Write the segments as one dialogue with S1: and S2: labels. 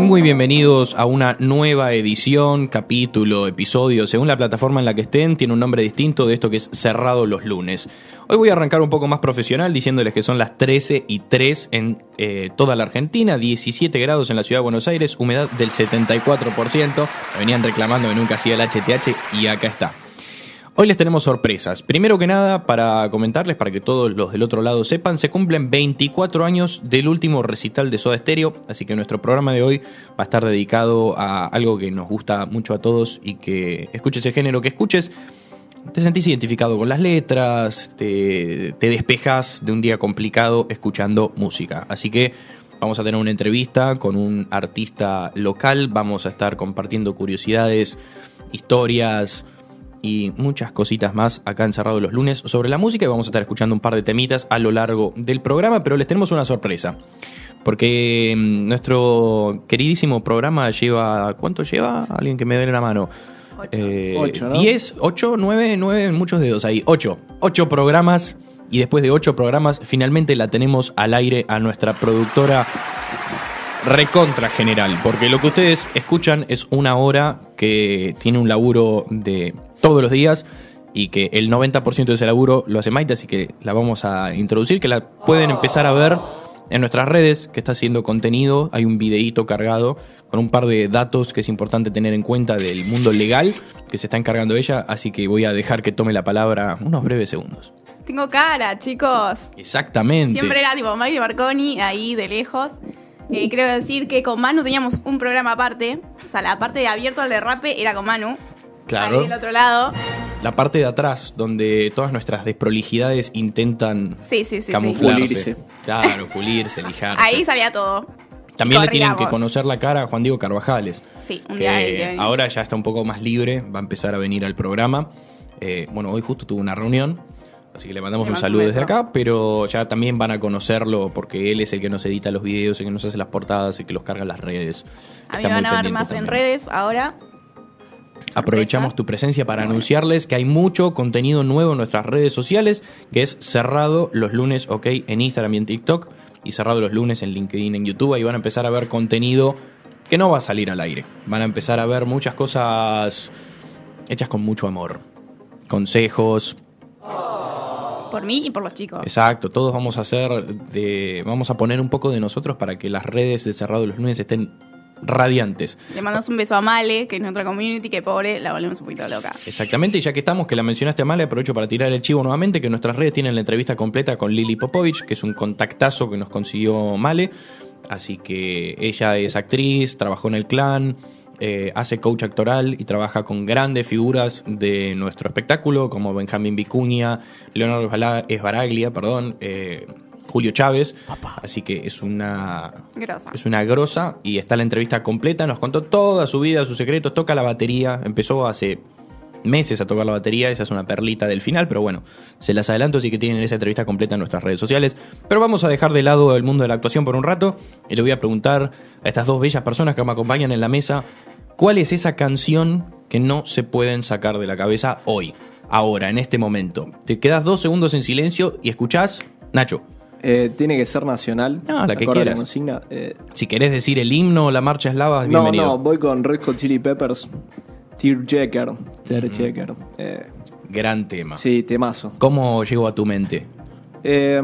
S1: Muy bienvenidos a una nueva edición, capítulo, episodio, según la plataforma en la que estén, tiene un nombre distinto de esto que es Cerrado los lunes. Hoy voy a arrancar un poco más profesional diciéndoles que son las 13 y 3 en eh, toda la Argentina, 17 grados en la ciudad de Buenos Aires, humedad del 74%. Me venían reclamando que nunca hacía el HTH y acá está. Hoy les tenemos sorpresas. Primero que nada, para comentarles, para que todos los del otro lado sepan, se cumplen 24 años del último recital de Soda Stereo, así que nuestro programa de hoy va a estar dedicado a algo que nos gusta mucho a todos y que escuches el género que escuches. Te sentís identificado con las letras, te, te despejas de un día complicado escuchando música. Así que Vamos a tener una entrevista con un artista local, vamos a estar compartiendo curiosidades, historias, y muchas cositas más acá encerrado los lunes sobre la música y vamos a estar escuchando un par de temitas a lo largo del programa, pero les tenemos una sorpresa. Porque mm, nuestro queridísimo programa lleva... ¿Cuánto lleva? Alguien que me dé la mano.
S2: Ocho.
S1: Eh,
S2: Ocho, ¿no?
S1: 10, 8, 9, 9, muchos dedos ahí. 8. 8 programas y después de 8 programas finalmente la tenemos al aire a nuestra productora recontra general, porque lo que ustedes escuchan es una hora que tiene un laburo de todos los días y que el 90% de ese laburo lo hace Maite, así que la vamos a introducir, que la pueden empezar a ver en nuestras redes, que está haciendo contenido, hay un videíto cargado con un par de datos que es importante tener en cuenta del mundo legal que se está encargando ella, así que voy a dejar que tome la palabra unos breves segundos.
S2: Tengo cara, chicos.
S1: Exactamente.
S2: Siempre era tipo Maggie Marconi ahí de lejos. Eh, creo decir que con Manu teníamos un programa aparte. O sea, la parte de abierto al derrape era con Manu.
S1: Claro.
S2: Ahí del otro lado.
S1: La parte de atrás, donde todas nuestras desprolijidades intentan
S2: Sí, sí, sí. sí.
S1: camuflarse.
S3: Pulirse.
S1: Claro, pulirse, lijarse.
S2: Ahí salía todo.
S1: También le tienen que conocer la cara a Juan Diego Carvajales.
S2: Sí, un
S1: que
S2: día que venir.
S1: ahora ya está un poco más libre, va a empezar a venir al programa. Eh, bueno, hoy justo tuvo una reunión, así que le mandamos
S2: Le
S1: un saludo desde acá, pero ya también van a conocerlo porque él es el que nos edita los videos, el que nos hace las portadas, el que los carga en las redes.
S2: A mí van a ver más en redes ahora.
S1: Aprovechamos tu presencia para anunciarles que hay mucho contenido nuevo en nuestras redes sociales, que es cerrado los lunes, ok, en Instagram y en TikTok, y cerrado los lunes en LinkedIn, en YouTube. Ahí van a empezar a ver contenido que no va a salir al aire. Van a empezar a ver muchas cosas hechas con mucho amor. Consejos,
S2: Por mí y por los chicos.
S1: exacto. Todos vamos a hacer de. Vamos a poner un poco de nosotros para que las redes de cerrado los lunes estén radiantes.
S2: Le mandamos un beso a Male, que es nuestra community, que pobre, la volvemos un poquito loca.
S1: Exactamente, y ya que estamos, que la mencionaste mal, aprovecho para tirar el chivo nuevamente, que nuestras redes tienen la entrevista completa con Lili Popovich, que es un contactazo que nos consiguió Male. Así que ella es actriz, trabajó en el clan, eh, hace coach actoral y trabaja con grandes figuras de nuestro espectáculo, como Benjamín Vicuña, Leonardo Esbaraglia, perdón, eh, Julio Chávez. Así que es una
S2: Grosa.
S1: es una grosa y está la entrevista completa. Nos contó toda su vida, sus secretos. Toca la batería. Empezó hace meses a tocar la batería. Esa es una perlita del final, pero bueno, se las adelanto. Así que tienen esa entrevista completa en nuestras redes sociales. Pero vamos a dejar de lado el mundo de la actuación por un rato y le voy a preguntar a estas dos bellas personas que me acompañan en la mesa: ¿cuál es esa canción que no se pueden sacar de la cabeza hoy? Ahora, en este momento. Te quedas dos segundos en silencio y escuchás, Nacho.
S3: Eh, tiene que ser nacional.
S1: No, la que quieras.
S3: consigna. Eh,
S1: Si querés decir el himno o la marcha eslava,
S3: no,
S1: bienvenido.
S3: no, voy con Red Hot Chili Peppers. Tearjerker. Tearjerker. Eh,
S1: Gran tema.
S3: sí, temazo.
S1: ¿Cómo llegó a tu mente?
S3: Eh,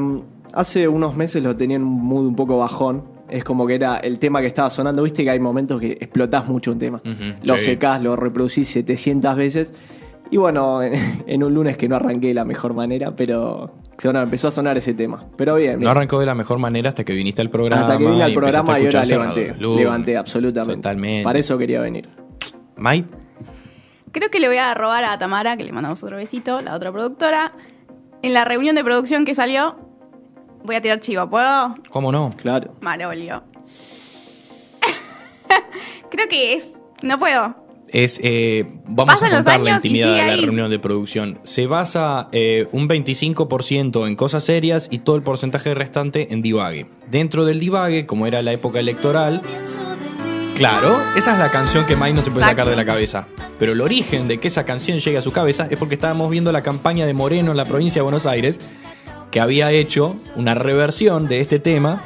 S3: hace unos meses lo tenía en un mood un poco bajón. Es como que era el tema que estaba sonando. Viste que hay momentos que explotás mucho un tema. Lo
S1: sí.
S3: secás, lo reproducís 700 veces. Y bueno, en, en un lunes que no arranqué de la mejor manera, pero bueno, empezó a sonar ese tema. Pero bien,
S1: No arrancó de la mejor manera hasta que viniste al programa.
S3: Hasta que vine al programa y ahora levanté. Levanté, absolutamente.
S1: Totalmente.
S3: Para eso quería venir.
S1: Mike,
S2: Creo que le voy a robar a Tamara, que le mandamos otro besito, la otra productora. En la reunión de producción que salió, voy a tirar chivo. ¿Puedo?
S1: ¿cómo no?
S3: Claro.
S2: Marolio. Creo que es. No puedo.
S1: Es, eh, vamos a
S2: Pasan
S1: contar la intimidad de la
S2: ahí.
S1: reunión de producción. Se basa eh, un 25% en cosas serias y todo el porcentaje restante en divague. Dentro del divague, como era la época electoral, claro, esa es la canción que Mike no se puede
S2: Exacto.
S1: sacar de la cabeza. Pero el origen de que esa canción llegue a su cabeza es porque estábamos viendo la campaña de Moreno en la provincia de Buenos Aires, que había hecho una reversión de este tema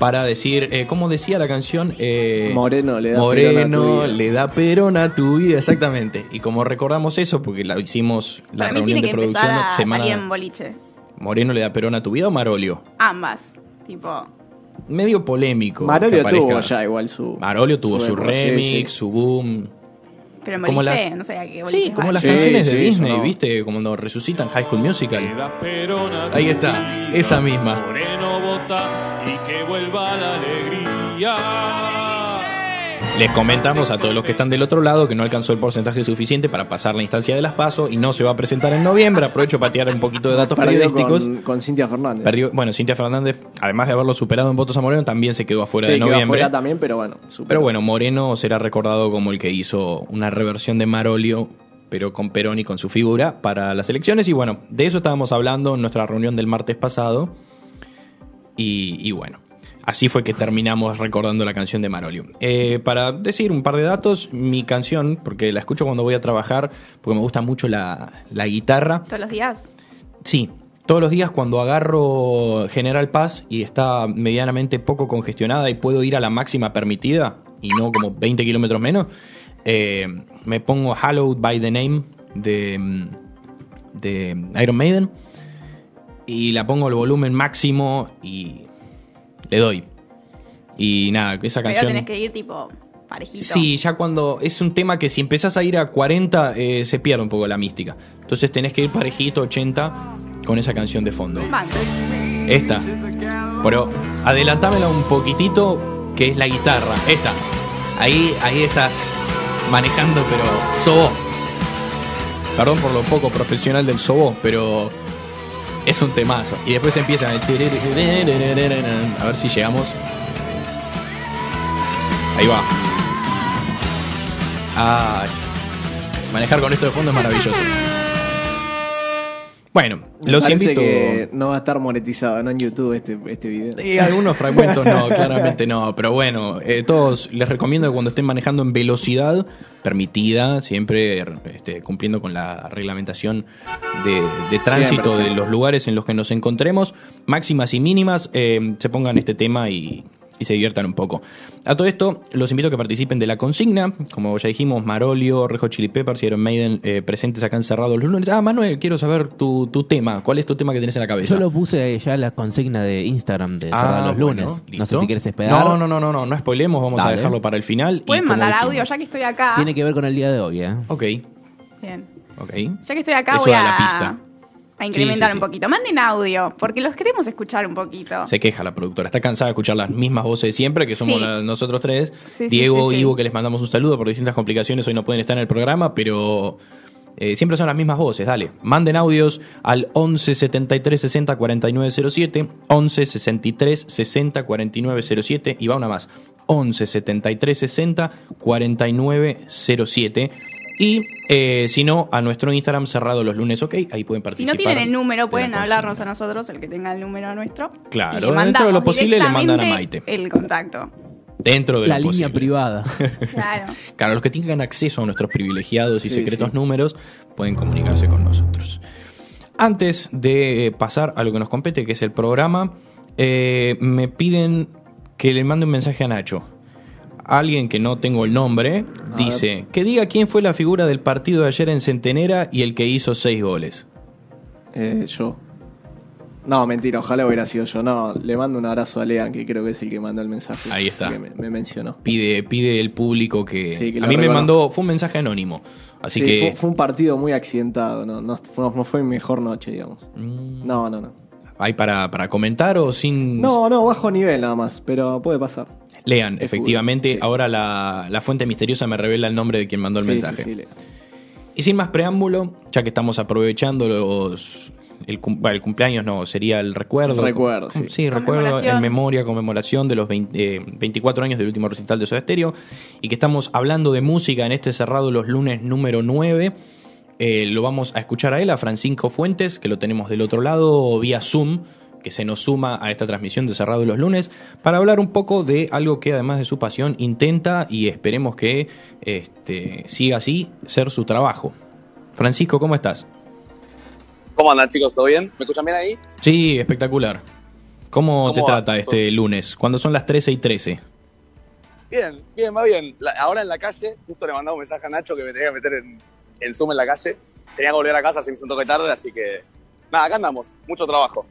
S1: para decir, eh, ¿cómo decía la canción? Eh,
S3: Moreno le da
S1: Moreno
S3: perón a tu vida.
S1: le da perón a tu vida, exactamente. Y como recordamos eso, porque la hicimos la
S2: Para mí
S1: reunión
S2: tiene
S1: de
S2: que
S1: producción
S2: empezar a
S1: semana.
S2: salir en boliche.
S1: Moreno le da perón a tu vida o Marolio.
S2: Ambas. Tipo,
S1: Medio polémico.
S3: Marolio tuvo ya igual su.
S1: Marolio tuvo su
S3: sí,
S1: remix,
S3: sí.
S1: su boom.
S2: Pero en
S1: Como
S2: boliche,
S1: las-
S2: no sé a qué boliche
S1: Sí, como las
S3: Sí,
S1: canciones de
S3: sí,
S1: Disney,
S3: sonó.
S1: ¿viste? Como cuando resucitan High School Musical. Ahí está, esa misma.
S4: Moreno vota y que vuelva la alegría.
S1: Les comentamos a todos los que están del otro lado que no alcanzó el porcentaje suficiente para pasar la instancia de las PASO y no se va a presentar en noviembre. Aprovecho para tirar un poquito de datos
S3: Perdió
S1: periodísticos.
S3: con, con Cintia Fernández.
S1: Perdió, bueno, Cintia Fernández, además de haberlo superado en votos a Moreno, también se quedó afuera
S3: sí,
S1: de
S3: quedó
S1: noviembre.
S3: afuera también, pero bueno. superó.
S1: Pero bueno, Moreno será recordado como el que hizo una reversión de Marolio, pero con Perón y con su figura para las elecciones. Y bueno, de eso estábamos hablando en nuestra reunión del martes pasado. Y, y bueno, así fue que terminamos recordando la canción de Marolio. Eh, para decir un par de datos, mi canción, porque la escucho cuando voy a trabajar, porque me gusta mucho la, la guitarra.
S2: todos los días.
S1: Sí, todos los días cuando agarro General Paz y está medianamente poco congestionada y puedo ir a la máxima permitida y no como 20 kilómetros menos, eh, me pongo Hallowed by the Name de, de Iron Maiden y la pongo al volumen máximo y le doy. Y nada, esa
S2: Pero
S1: canción...
S2: tenés que ir tipo parejito.
S1: Sí, ya cuando es un tema que si empezás a ir a 40 eh, se pierde un poco la mística. Entonces tenés que ir parejito 80 con esa canción de fondo.
S2: Banco.
S1: Esta. Pero adelantámela un poquitito que es la guitarra. Esta. Ahí, ahí estás manejando, pero sobó. Perdón por lo poco profesional del sobó, pero es un temazo. Y después empiezan el... A ver si llegamos. Ahí va. Ay. Manejar con esto de fondo es maravilloso. Bueno, los
S3: parece
S1: invito.
S3: que no va a estar monetizado, ¿no? En YouTube este, este video.
S1: Y algunos fragmentos no, claramente no. Pero bueno, eh, todos les recomiendo que cuando estén manejando en velocidad permitida, siempre este, cumpliendo con la reglamentación de, de tránsito de los lugares en los que nos encontremos, máximas y mínimas, eh, se pongan este tema y, y se diviertan un poco. A todo esto, los invito a que participen de la consigna. Como ya dijimos, Marolio, Rejo Chili Peppers y Iron Maiden eh, presentes acá encerrados los lunes. Ah, Manuel, quiero saber tu, tu tema. ¿Cuál es tu tema que tenés en la cabeza?
S5: Yo lo puse ya la consigna de Instagram de
S1: Ah,
S5: Cerrar los
S1: bueno,
S5: lunes.
S1: listo.
S5: No sé si quieres esperar.
S1: No, no, no, no, no, no spoilemos, vamos a dejarlo para el final.
S2: Pueden mandar
S1: dijimos-
S2: audio ya que estoy acá.
S5: Tiene que ver con el día de hoy, ¿eh?
S1: Ok,
S2: Bien.
S1: ok.
S2: Ya que estoy acá
S1: Eso
S2: voy
S1: da
S2: a,
S1: la pista.
S2: A incrementar
S1: Sí, sí,
S2: un poquito. Manden audio, porque los queremos escuchar un poquito.
S1: Se queja la productora, está cansada de escuchar las mismas voces de siempre, que somos la- nosotros tres. Diego,
S2: sí.
S1: Ivo, que les mandamos un saludo por distintas complicaciones, hoy no pueden estar en el programa, pero eh, siempre son las mismas voces. Dale, manden audios al 11 73 60 49 07, 11 63 60 49 07 y va una más. 11 73 60 49 07. Y eh, si no, a nuestro Instagram cerrado los lunes, ok, ahí pueden
S2: Si
S1: participar.
S2: no tienen el número, pueden hablarnos
S1: consigna.
S2: a nosotros, el que tenga el número nuestro.
S1: Claro,
S2: y le
S1: dentro de lo posible le mandan a Maite.
S2: El contacto.
S1: Dentro de
S5: La
S1: lo
S5: línea
S1: posible.
S5: privada.
S2: Claro.
S1: Claro, los que tengan acceso a nuestros privilegiados y
S3: Sí,
S1: secretos
S3: sí.
S1: números pueden comunicarse con nosotros. Antes de eh, pasar a lo que nos compete, que es el programa, eh, me piden que le mande un mensaje a Nacho. Alguien que no tengo el nombre
S3: A
S1: dice que diga quién fue la figura del partido de ayer en Centenera y el que hizo seis goles.
S3: Eh, yo. No, mentira, ojalá hubiera sido yo. No, le mando un abrazo a Lean, que creo que es el que mandó el mensaje.
S1: Ahí está.
S3: Que me, me mencionó.
S1: Pide, pide el público que,
S3: Sí, que
S1: a mí me mandó, fue un mensaje anónimo. Así
S3: Sí,
S1: que
S3: fue, fue un partido muy accidentado, no, no fue mi mejor noche, digamos.
S1: Mm.
S3: No, no, no.
S1: hay para, para comentar o sin
S3: No, no, bajo nivel nada más, pero puede pasar.
S1: Lean,
S3: Es
S1: efectivamente,
S3: fútbol, sí.
S1: ahora la, la fuente misteriosa me revela el nombre de quien mandó el
S3: Sí,
S1: mensaje.
S3: sí.
S1: Y sin más preámbulo, ya que estamos aprovechando los el, cum- bueno, el cumpleaños, no, sería el recuerdo.
S3: El recuerdo, sí.
S1: recuerdo en memoria, conmemoración de los 20, eh, 24 años del último recital de Soda Stereo y que estamos hablando de música en este cerrado los lunes número 9. Eh, lo vamos a escuchar a él, a Francisco Fuentes, que lo tenemos del otro lado vía Zoom, que se nos suma a esta transmisión de Cerrado los lunes, para hablar un poco de algo que además de su pasión intenta y esperemos que este, siga así, ser su trabajo. Francisco, ¿cómo estás?
S6: ¿Cómo andan chicos? ¿Todo bien? ¿Me escuchan bien ahí?
S1: Sí, espectacular. ¿Cómo,
S6: ¿Cómo
S1: te
S6: va?
S1: trata este lunes? Cuando son las 13 y 13.
S6: Bien, bien, va bien. La- ahora en la calle, justo le mandaba un mensaje a Nacho que me tenía que meter en, en Zoom en la calle. Tenía que volver a casa, se me hizo un toque tarde, así que nada, acá andamos, mucho trabajo.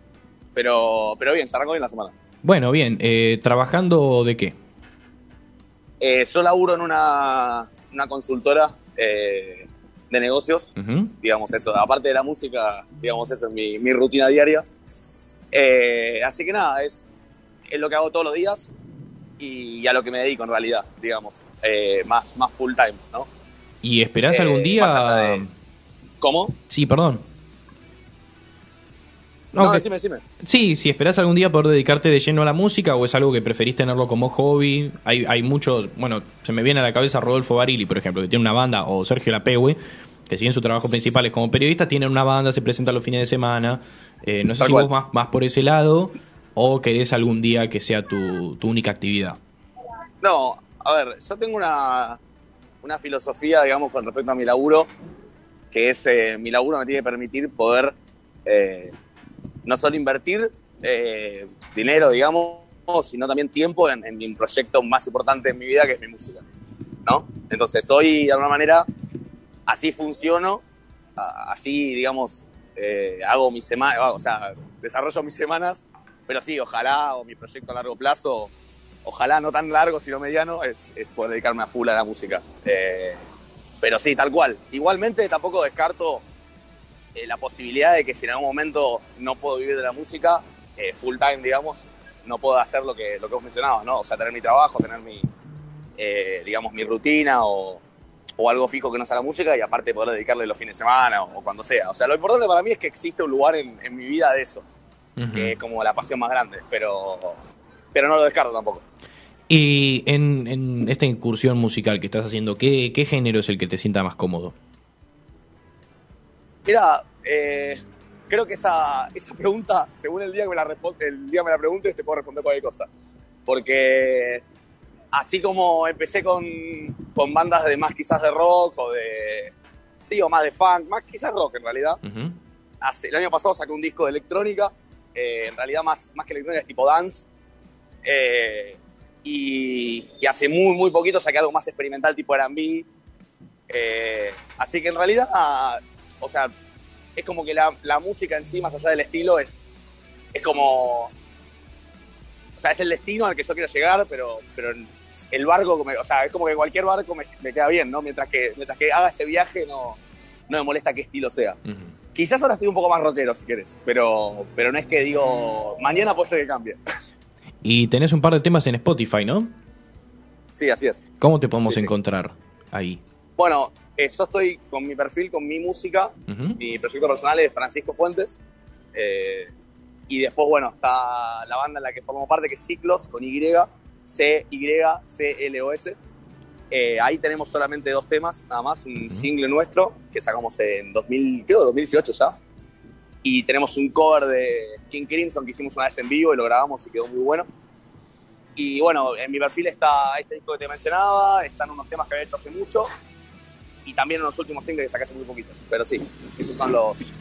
S6: Pero, pero bien, se arrancó bien la semana.
S1: Bueno, bien. eh, ¿Trabajando de qué?
S6: Eh, yo laburo en una, una consultora eh, de negocios, digamos eso. Aparte de la música, digamos eso es mi, mi rutina diaria. Eh, así que nada, es, es lo que hago todos los días y a lo que me dedico en realidad, digamos, eh, más, más full time, ¿no?
S1: ¿Y esperás
S6: Eh,
S1: algún día...?
S6: allá de- ¿Cómo?
S1: Sí, perdón.
S6: No,
S1: No, que-
S6: decime, decime.
S1: Sí, si esperás algún día poder dedicarte de lleno a la música o es algo que preferís tenerlo como hobby. Hay, hay muchos, bueno, se me viene a la cabeza Rodolfo Barili, por ejemplo, que tiene una banda, o Sergio Lapegue, que si bien su trabajo principal es como periodista, tienen una banda, se presentan los fines de semana. Eh, no sé
S6: Tal
S1: si
S6: cual.
S1: vos más, más por ese lado o querés algún día que sea tu, tu única actividad.
S6: No, a ver, yo tengo una, una filosofía, digamos, con respecto a mi laburo, que es, eh, mi laburo me tiene que permitir poder eh, no solo invertir eh, dinero, digamos, sino también tiempo en, mi proyecto más importante en mi vida, que es mi música, ¿no? Entonces, hoy, de alguna manera, así funciono, así, digamos, eh, hago mi semana, o sea, desarrollo mis semanas, pero sí, ojalá, o mi proyecto a largo plazo, ojalá no tan largo, sino mediano, es, es poder dedicarme a full a la música. Eh, pero sí, tal cual. Igualmente tampoco descarto eh, la posibilidad de que si en algún momento no puedo vivir de la música, eh, full time, digamos, no puedo hacer lo que, lo que vos mencionabas, ¿no? O sea, tener mi trabajo, tener mi, eh, digamos, mi rutina o, o algo fijo que no sea la música y aparte poder dedicarle los fines de semana o, o cuando sea. O sea, lo importante para mí es que existe un lugar en, en mi vida de eso, que es como la pasión más grande, pero, pero no lo descarto tampoco.
S1: Y en, en esta incursión musical que estás haciendo, ¿qué, ¿qué género es el que te sienta más cómodo?
S6: Mira, eh, creo que esa, esa pregunta, según el día que me la el día me la preguntes, te puedo responder cualquier cosa. Porque así como empecé con, con bandas de más quizás de rock o de. Sí, o más de funk, más quizás rock en realidad.
S1: Ujú.
S6: Hace- el año pasado saqué un disco de electrónica, eh, en realidad más, más que electrónica es tipo dance. Eh, y, y hace muy, muy poquito saqué algo más experimental tipo R&B. Eh, así que en realidad, o sea, es como que la, la música en sí, más allá del estilo, es, es como... O sea, es el destino al que yo quiero llegar, pero, pero el barco, o sea, es como que cualquier barco me, me queda bien, ¿no? Mientras que, mientras que haga ese viaje, no, no me molesta qué estilo sea. Quizás ahora estoy un poco más rockero, si quieres, pero, pero no es que digo, mañana puede ser que cambie.
S1: Y tenés un par de temas en Spotify, ¿no?
S6: Sí, así es.
S1: ¿Cómo te podemos
S6: Sí, sí.
S1: encontrar ahí?
S6: Bueno, yo estoy con mi perfil, con mi música,
S1: Ujú.
S6: mi proyecto personal es Francisco Fuentes. eh, y después, bueno, está la banda en la que formo parte, que es Ciclos, con Y, C-Y-C-L-O-S. Eh, ahí tenemos solamente dos temas, nada más, un
S1: Ujú.
S6: single nuestro, que sacamos en 2000, creo 2018 ya. Y tenemos un cover de King Crimson que hicimos una vez en vivo y lo grabamos y quedó muy bueno. Y bueno, en mi perfil está este disco que te mencionaba, están unos temas que había hecho hace mucho y también unos últimos singles que saqué hace muy poquito. Pero sí, esos son los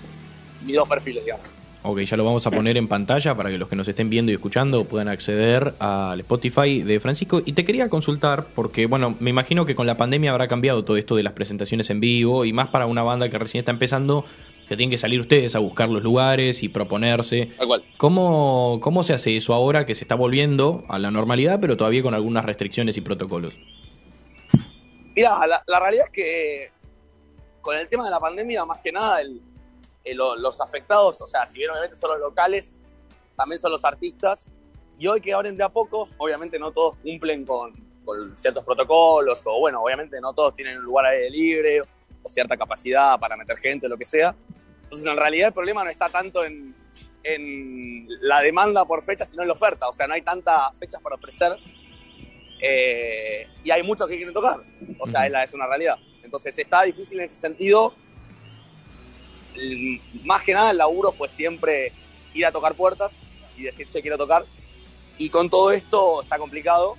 S6: mis dos perfiles, digamos.
S1: Ok, ya lo vamos a poner en pantalla para que los que nos estén viendo y escuchando puedan acceder al Spotify de Francisco. Y te quería consultar, porque bueno, me imagino que con la pandemia habrá cambiado todo esto de las presentaciones en vivo y más para una banda que recién está empezando, que tienen que salir ustedes a buscar los lugares y proponerse.
S6: Tal cual.
S1: ¿Cómo, ¿Cómo se hace eso ahora que se está volviendo a la normalidad, pero todavía con algunas restricciones y protocolos?
S6: Mira, la, realidad es que con el tema de la pandemia, más que nada, los afectados, o sea, si bien obviamente son los locales, también son los artistas. Y hoy que abren de a poco, obviamente no todos cumplen con, ciertos protocolos, o bueno, obviamente no todos tienen un lugar aire libre, o cierta capacidad para meter gente, lo que sea. Entonces, en realidad el problema no está tanto en, en la demanda por fecha, sino en la oferta. O sea, no hay tantas fechas para ofrecer. Eh, y hay muchos que quieren tocar. O sea, es, la- es una realidad. Entonces está difícil en ese sentido. El- Más que nada el laburo fue siempre ir a tocar puertas y decir, che, quiero tocar. Y con todo esto está complicado.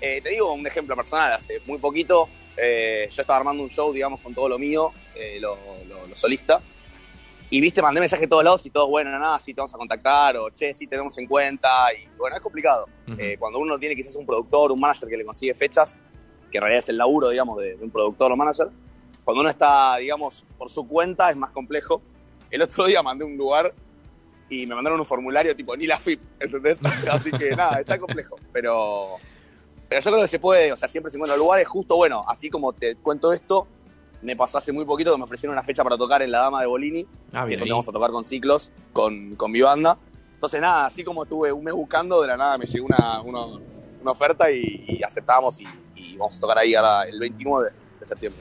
S6: Eh, te digo un ejemplo personal, hace muy poquito eh, yo estaba armando un show, digamos, con todo lo mío, eh, lo, lo- lo solista. Y viste, mandé mensaje a todos lados y todos, bueno, nada, sí te vamos a contactar, o che, sí tenemos en cuenta. Y bueno, es complicado. Eh, cuando uno tiene quizás un productor, un manager que le consigue fechas, que en realidad es el laburo, digamos, de, de un productor o manager, cuando uno está, digamos, por su cuenta es más complejo. El otro día mandé un lugar y me mandaron un formulario tipo ni la FIP, ¿entendés? Así que nada, está complejo. Pero, pero yo creo que se puede, o sea, siempre se encuentran lugares. Justo, bueno, así como te cuento esto, me pasó hace muy poquito que me ofrecieron una fecha para tocar en La Dama de Bolini,
S1: Ah,
S6: que nos vamos a tocar con ciclos, con, con mi banda. Entonces, nada, así como estuve un mes buscando, de la nada me llegó una, una, una oferta y, y aceptamos y, y vamos a tocar ahí ahora el 29 de septiembre.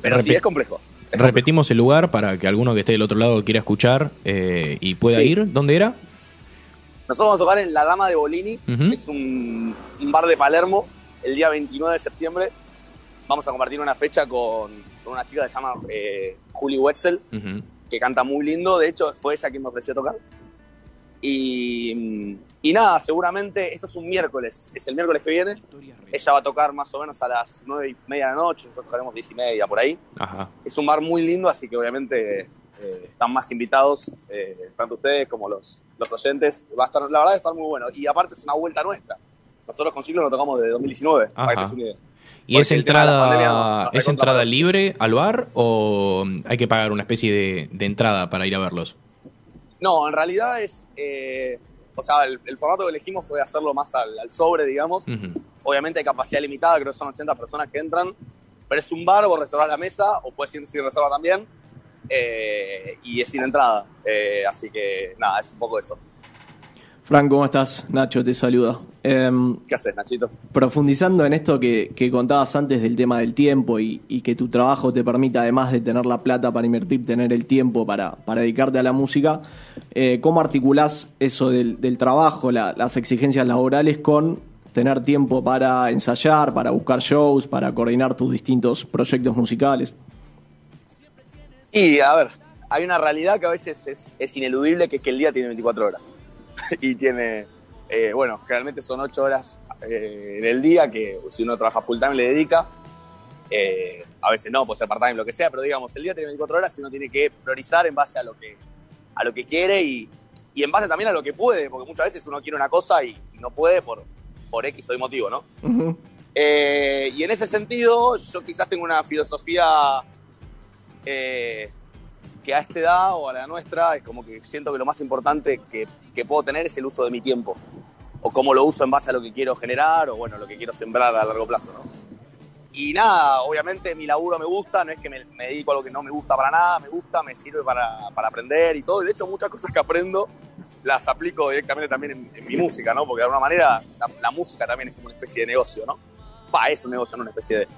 S6: Pero sí, es complejo. Es
S1: Repetimos el lugar para que alguno que esté del otro lado quiera escuchar eh, y pueda
S6: Sí.
S1: ir. ¿Dónde era?
S6: Nosotros vamos a tocar en La Dama de Bolini,
S1: Ujú.
S6: es un, un bar de Palermo, el día 29 de septiembre. Vamos a compartir una fecha con, con una chica que se llama eh, Julie Wetzel,
S1: Ujú.
S6: que canta muy lindo. De hecho, fue ella quien me ofreció tocar. Y, y nada, seguramente esto es un miércoles, es el miércoles que viene. Ella va a tocar más o menos a las 9 y media de la noche, nosotros tocaremos 10 y media por ahí.
S1: Ajá.
S6: Es un bar muy lindo, así que obviamente eh, están más que invitados, eh, tanto ustedes como los, los oyentes. Va a estar, la verdad, va a estar muy bueno. Y aparte es una vuelta nuestra. Nosotros con Ciclo lo tocamos desde 2019, para que te
S1: ¿Y es entrada, es entrada libre al bar o hay que pagar una especie de, de entrada para ir a verlos?
S6: No, en realidad es. eh, o sea, el, el formato que elegimos fue hacerlo más al, al sobre, digamos. Obviamente hay capacidad limitada, creo que son 80 personas que entran. Pero es un bar, vos reservás la mesa, o puedes ir sin reserva también. eh, y es sin entrada. Eh, así que nada, es un poco eso.
S3: Frank, ¿cómo estás? Nacho te saluda. Em,
S6: ¿Qué haces, Nachito?
S3: profundizando en esto que, que contabas antes del tema del tiempo y, y que tu trabajo te permita, además de tener la plata para invertir, tener el tiempo para, para dedicarte a la música, eh, ¿cómo articulás eso del, del trabajo, la- las exigencias laborales con tener tiempo para ensayar, para buscar shows, para coordinar tus distintos proyectos musicales?
S6: Y a ver, hay una realidad que a veces es, es ineludible, que es que el día tiene 24 horas. y tiene, eh, bueno, generalmente son 8 horas eh, en el día, que si uno trabaja full time le dedica. Eh, a veces no, puede ser part-time, lo que sea, pero digamos, el día tiene 24 horas y uno tiene que priorizar en base a lo que, a lo que quiere y, y en base también a lo que puede, porque muchas veces uno quiere una cosa y, y no puede por, por X o Y motivo, ¿no? Eh, y en ese sentido, yo quizás tengo una filosofía eh, que a esta edad o a la nuestra es como que siento que lo más importante que, que puedo tener es el uso de mi tiempo. O cómo lo uso en base a lo que quiero generar o bueno, lo que quiero sembrar a largo plazo, ¿no? Y nada, obviamente mi laburo me gusta, no es que me, dedico a algo que no me gusta para nada, me gusta, me sirve para, para aprender y todo. Y de hecho muchas cosas que aprendo las aplico directamente también en, mi música, ¿no? Porque de alguna manera la, música también es como una especie de negocio, ¿no? Pa, es un negocio, no una especie de...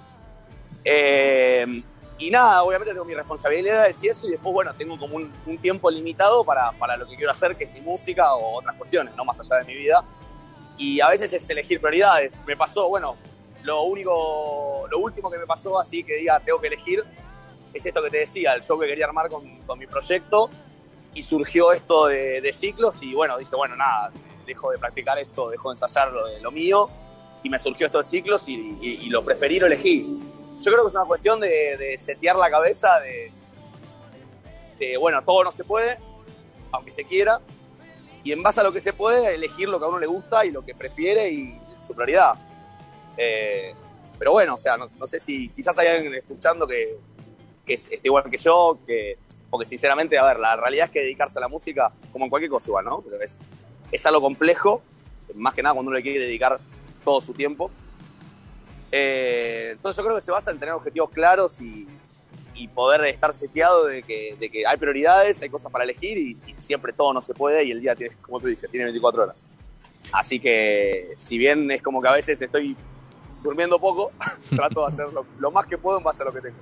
S6: Eh, y nada, obviamente tengo mis responsabilidades y eso, y después, bueno, tengo como un, un tiempo limitado para, para lo que quiero hacer, que es mi música o otras cuestiones, ¿no? Más allá de mi vida. Y a veces es elegir prioridades. Me pasó, bueno, lo único, lo último que me pasó, así que diga, tengo que elegir, es esto que te decía, el show que quería armar con, con mi proyecto, y surgió esto de, de ciclos, y bueno, dije, bueno, nada, dejo de practicar esto, dejo de ensayar lo, de, lo mío, y me surgió esto de ciclos, y, y- y lo preferí, lo elegí. Yo creo que es una cuestión de, de setear la cabeza, de, bueno, todo no se puede, aunque se quiera, y en base a lo que se puede, elegir lo que a uno le gusta y lo que prefiere y su prioridad. Eh, pero bueno, o sea, no, sé si quizás hay alguien escuchando que, que es, esté igual que yo, que, porque sinceramente, a ver, la realidad es que dedicarse a la música, como en cualquier cosa igual, ¿no? Pero es, es algo complejo, más que nada cuando uno le quiere dedicar todo su tiempo. Eh, entonces yo creo que se basa en tener objetivos claros y, poder estar seteado de que, hay prioridades, hay cosas para elegir y, siempre todo no se puede y el día tiene, como te dije, tiene 24 horas. Así que si bien es como que a veces estoy durmiendo poco, trato de hacer lo, lo más que puedo en base a lo que tengo.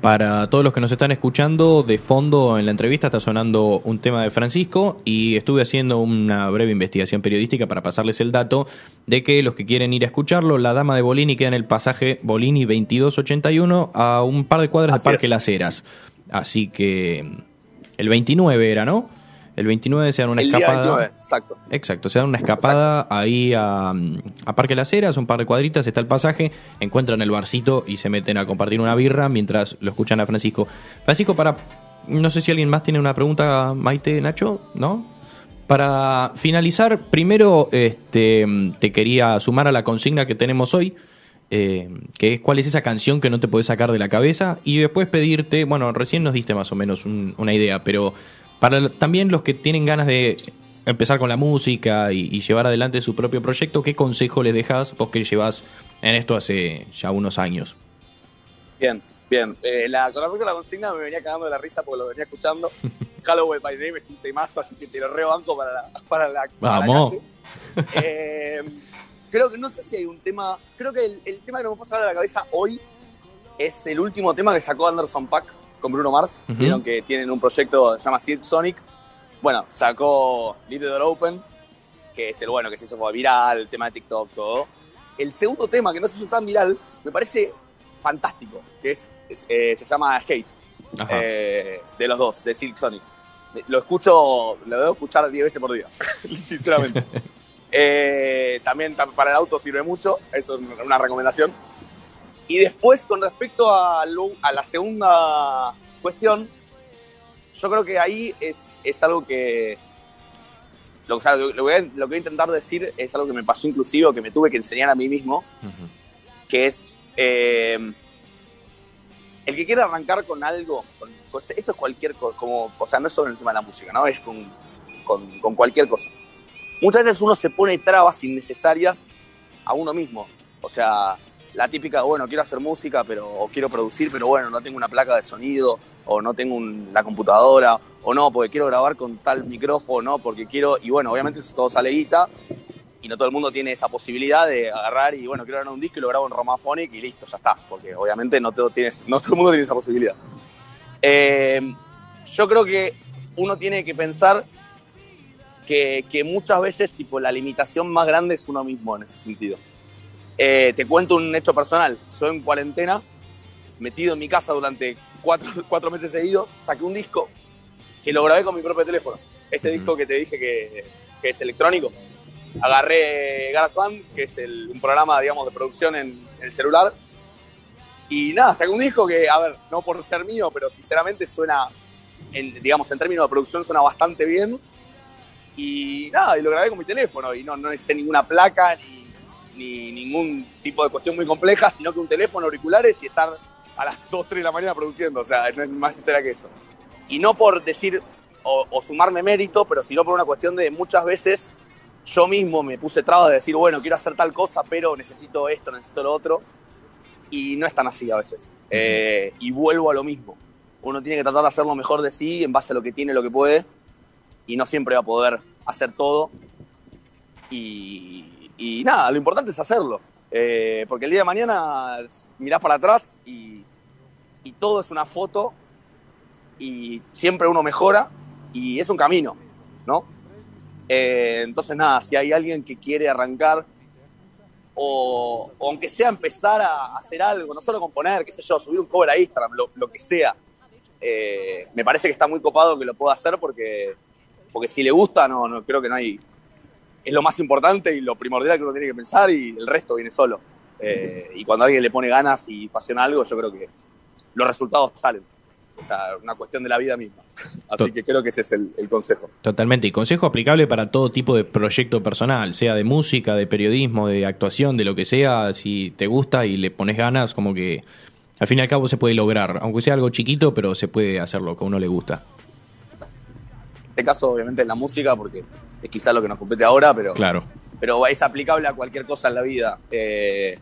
S1: Para todos los que nos están escuchando, de fondo en la entrevista está sonando un tema de Francisco y estuve haciendo una breve investigación periodística para pasarles el dato de que los que quieren ir a escucharlo, la Dama de Bolini queda en el pasaje Bolini 2281 a un par de cuadras
S6: Así
S1: del Parque
S6: es.
S1: Las Heras. Así que el 29 era, ¿no? El 29 se dan una
S6: el día
S1: escapada.
S6: 29, exacto.
S1: Exacto, se dan una escapada ahí a, a Parque Las Heras, un par de cuadritas, está el pasaje, encuentran el barcito y se meten a compartir una birra mientras lo escuchan a Francisco. Francisco, para No sé si alguien más tiene una pregunta, Maite, Nacho, ¿no? Para finalizar, primero este, te quería sumar a la consigna que tenemos hoy, eh, que es cuál es esa canción que no te puedes sacar de la cabeza, y después pedirte, bueno, recién nos diste más o menos un- una idea, pero para también los que tienen ganas de empezar con la música y, y llevar adelante su propio proyecto, ¿qué consejo les dejas vos que llevas en esto hace ya unos años?
S6: Bien, bien. Eh, la, con respecto a la consigna me venía cagando de la risa porque lo venía escuchando. Halloween by Name es un temazo, así que te lo rebanco para la, para la, para la
S1: Vamos.
S6: calle. Eh, creo que no sé si hay un tema. Creo que el, el tema que no me pasa ahora a la cabeza hoy es el último tema que sacó Anderson Pack con Bruno Mars.
S1: Ujú.
S6: Vieron que tienen un proyecto que se llama Silk Sonic. Bueno, sacó Leave the Door Open, que es el bueno que se hizo viral, el tema de TikTok, todo. El segundo tema que no se hizo tan viral me parece fantástico, que es, es, eh, se llama Skate, eh, de los dos, de Silk Sonic. Lo escucho, lo debo escuchar 10 veces por día, sinceramente. Eh, también tam- para el auto sirve mucho, eso es una recomendación. Y después, con respecto a, lo- a la segunda cuestión, yo creo que ahí es, es algo que... Lo, o sea, lo, lo voy a, lo que voy a intentar decir es algo que me pasó inclusive, o que me tuve que enseñar a mí mismo, que es eh, el que quiere arrancar con algo, con- con- esto es cualquier cosa, como, o sea, no es solo el tema de la música, ¿no? Es con, con- con cualquier cosa. Muchas veces uno se pone trabas innecesarias a uno mismo. O sea, la típica, bueno, quiero hacer música, pero, o quiero producir, pero bueno, no tengo una placa de sonido, o no tengo un- la computadora, o no, porque quiero grabar con tal micrófono, porque quiero, y bueno, obviamente todo sale guita, y no todo el mundo tiene esa posibilidad de agarrar y bueno, quiero grabar un disco y lo grabo en Romaphonic y listo, ya está, porque obviamente no todo, tienes, no todo el mundo tiene esa posibilidad. Eh, yo creo que uno tiene que pensar que, que muchas veces tipo, la limitación más grande es uno mismo en ese sentido. Eh, te cuento un hecho personal, yo en cuarentena, metido en mi casa durante cuatro, cuatro meses seguidos, saqué un disco que lo grabé con mi propio teléfono. Este disco que te dije que, que es electrónico agarré GarageBand, que es el- un programa, digamos, de producción en, en el celular. Y nada, saqué un disco que, a ver, no por ser mío, pero sinceramente suena, en, digamos, en términos de producción suena bastante bien. Y nada, y lo grabé con mi teléfono y no, no necesité ninguna placa ni, ni ningún tipo de cuestión muy compleja, sino que un teléfono, auriculares y estar a las 2, 3 de la mañana produciendo. O sea, no es más historia que eso. Y no por decir o, o sumarme mérito, pero sino por una cuestión de muchas veces yo mismo me puse trabas de decir, bueno, quiero hacer tal cosa, pero necesito esto, necesito lo otro. Y no es tan así a veces. Eh, y vuelvo a lo mismo. Uno tiene que tratar de hacer lo mejor de sí en base a lo que tiene, lo que puede. Y no siempre va a poder hacer todo. Y, y nada, lo importante es hacerlo. Eh, porque el día de mañana mirás para atrás y, todo es una foto y siempre uno mejora y es un camino, ¿no? Eh, entonces, nada, si hay alguien que quiere arrancar o, aunque sea empezar a hacer algo, no solo componer, qué sé yo, subir un cover a Instagram, lo, lo que sea, eh, me parece que está muy copado que lo pueda hacer porque, porque si le gusta, no, no creo que no hay. Es lo más importante y lo primordial que uno tiene que pensar y el resto viene solo. Eh, y cuando alguien le pone ganas y pasión a algo, yo creo que los resultados salen. O sea, una cuestión de la vida misma. Así que creo que ese es el, el consejo.
S1: Totalmente, y consejo aplicable para todo tipo de proyecto personal, sea de música, de periodismo, de actuación, de lo que sea, si te gusta y le pones ganas, como que al fin y al cabo se puede lograr, aunque sea algo chiquito, pero se puede hacerlo, que a uno le gusta.
S6: En este caso, obviamente, en la música, porque es quizá lo que nos compete ahora, pero,
S1: Claro.
S6: pero es aplicable a cualquier cosa en la vida. Eh,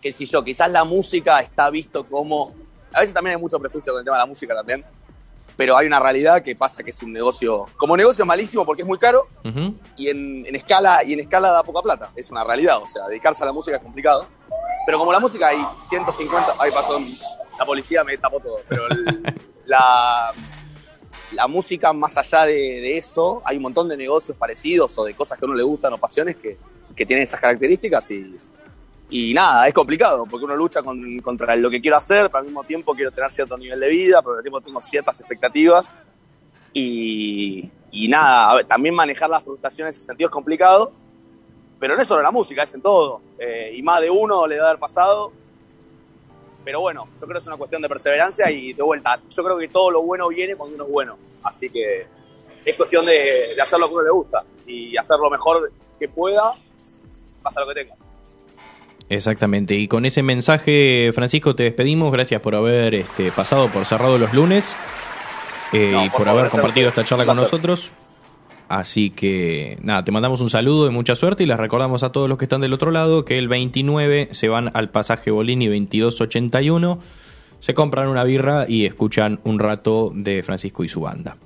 S6: que si yo, quizás la música está visto como... A veces también hay mucho prejuicio con el tema de la música también, pero hay una realidad que pasa que es un negocio... Como negocio malísimo porque es muy caro y en, en escala y en escala da poca plata. Es una realidad, o sea, dedicarse a la música es complicado. Pero como la música hay 150, ahí pasó la policía me tapó todo, pero el- la, la música más allá de, de eso, hay un montón de negocios parecidos o de cosas que a uno le gustan o pasiones que, que tienen esas características y, y nada, es complicado porque uno lucha con- contra lo que quiero hacer, pero al mismo tiempo quiero tener cierto nivel de vida, pero al mismo tiempo tengo ciertas expectativas y, y nada, a también manejar las frustraciones en ese sentido es complicado, pero no es solo la música, es en todo. Eh, y más de uno le debe haber pasado Pero bueno, yo creo que es una cuestión de perseverancia y de vuelta. Yo creo que todo lo bueno viene cuando uno es bueno. Así que es cuestión de, de hacer lo que uno le gusta y hacer lo mejor que pueda, pasa lo que tenga.
S1: Exactamente. Y con ese mensaje, Francisco, te despedimos. Gracias por haber este, pasado por cerrado los lunes eh,
S6: No,
S1: y
S6: por
S1: por
S6: favor,
S1: haber compartido esta charla con nosotros. Así que nada, te mandamos un saludo y mucha suerte y les recordamos a todos los que están del otro lado que el 29 se van al pasaje Bolini 2281, se compran una birra y escuchan un rato de Francisco y su banda.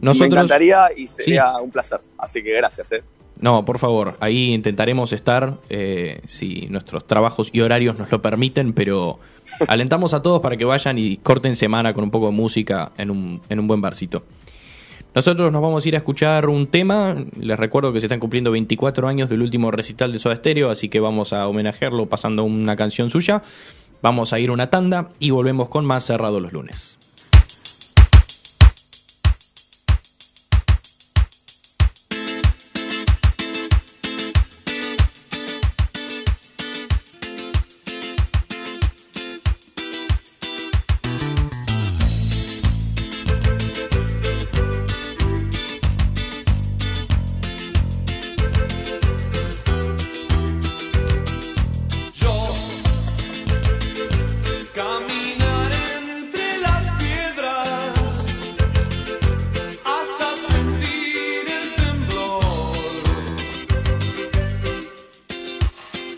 S6: Me encantaría y sería
S1: Sí.
S6: un placer. Así que gracias, ¿eh?
S1: No, por favor, ahí intentaremos estar eh, si nuestros trabajos y horarios nos lo permiten, pero alentamos a todos para que vayan y corten semana con un poco de música en un, en un buen barcito. Nosotros nos vamos a ir a escuchar un tema. Les recuerdo que se están cumpliendo 24 años del último recital de Soda Stereo, así que vamos a homenajearlo pasando una canción suya. Vamos a ir una tanda y volvemos con más cerrado los lunes.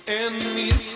S4: En mis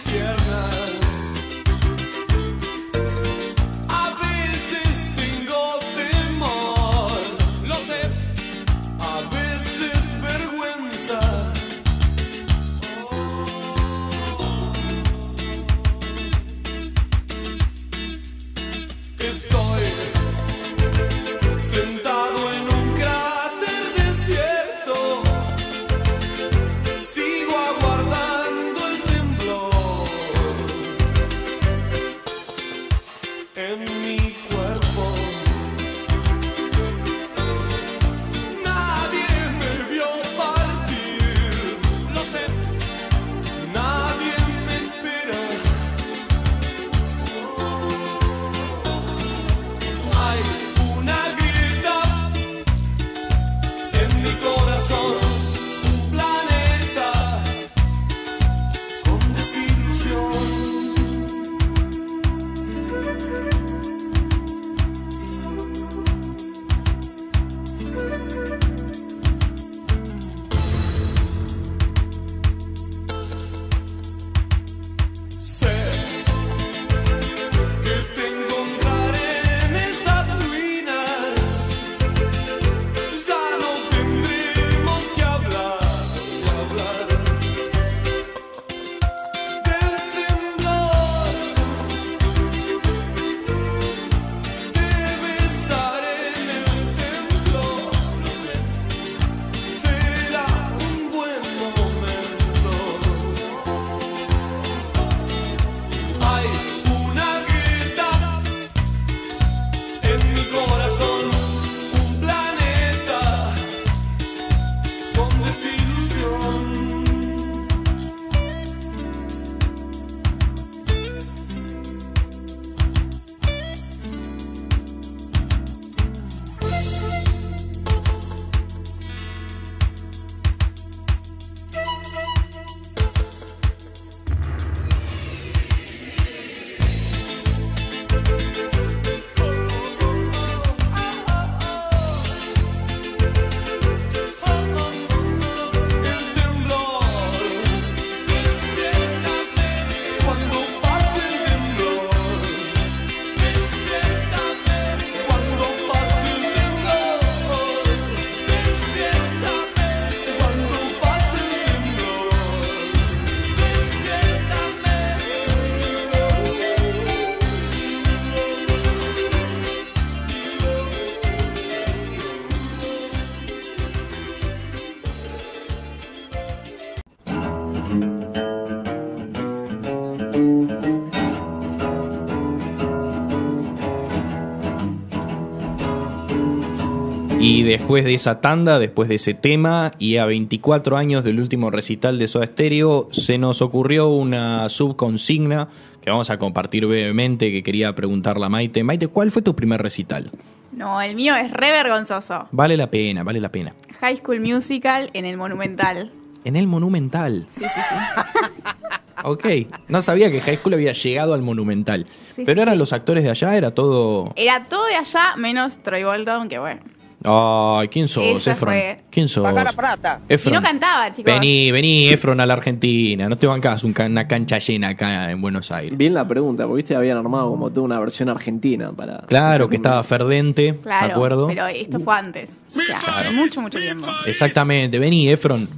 S1: después de esa tanda, después de ese tema, y a 24 años del último recital de Soda Stereo, se nos ocurrió una subconsigna que vamos a compartir brevemente, que quería preguntarle a Maite. Maite, ¿cuál fue tu primer recital?
S2: No, el mío es re vergonzoso.
S1: Vale la pena, vale la pena.
S2: High School Musical en el Monumental.
S1: En el Monumental.
S2: Sí, sí, sí.
S1: Ok, no sabía que High School había llegado al Monumental.
S2: Sí,
S1: Pero
S2: sí.
S1: eran los actores de allá, era todo...
S2: Era todo de allá menos Troy Bolton, que bueno.
S1: Ay, ¿quién sos,
S2: Esa
S1: Efron?
S2: fue.
S1: ¿Quién sos?
S2: Y
S1: Efron.
S2: no cantaba, chicos.
S1: Vení, vení, Efron, a la Argentina. No te bancás un ca- una cancha llena acá en Buenos Aires.
S3: Bien la pregunta, porque viste, habían armado como toda una versión argentina para.
S1: Claro, que estaba Ferdente,
S2: Claro,
S1: acuerdo.
S2: pero esto fue antes. O sea, hace mucho, mucho tiempo.
S1: Exactamente, vení, Efron.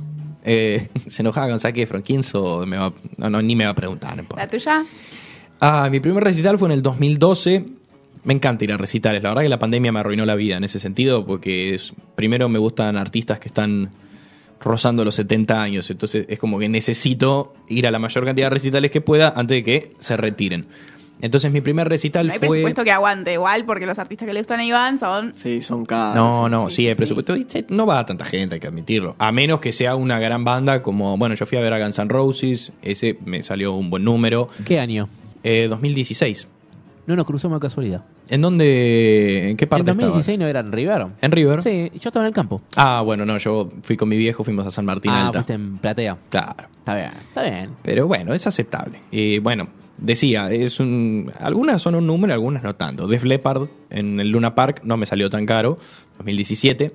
S1: Eh, se enojaba con Zac Efron. ¿Quién sos? Me va- no, no, ni me va a preguntar. no importa.
S2: ¿La tuya?
S1: Ah, mi primer recital fue en el 2012. Me encanta ir a recitales. La verdad que la pandemia me arruinó la vida en ese sentido porque es- primero me gustan artistas que están rozando los 70 años. Entonces es como que necesito ir a la mayor cantidad de recitales que pueda antes de que se retiren. Entonces mi primer recital
S2: No hay
S1: fue...
S2: presupuesto que aguante igual, porque los artistas que le gustan a Iván son...
S3: Sí, son caros.
S1: No, no, sí,
S2: sí.
S1: presupuesto. No va a tanta gente, hay que admitirlo. A menos que sea una gran banda como, bueno, yo fui a ver a Guns N' Roses, ese me salió un buen número.
S5: ¿Qué año?
S1: Eh, 2016.
S5: No nos cruzamos de casualidad.
S1: ¿En dónde, en qué parte
S5: en 2016
S1: estabas?
S5: no era en River.
S1: ¿En River?
S5: Sí, yo estaba en el campo.
S1: Ah, bueno, no, yo fui con mi viejo, fuimos a San Martín
S5: ah,
S1: Alta.
S5: en platea.
S1: Claro.
S5: Está bien, está bien.
S1: Pero bueno, es aceptable. Y bueno, decía, es un, algunas son un número, algunas no tanto. Def Leppard en el Luna Park no me salió tan caro, 2017,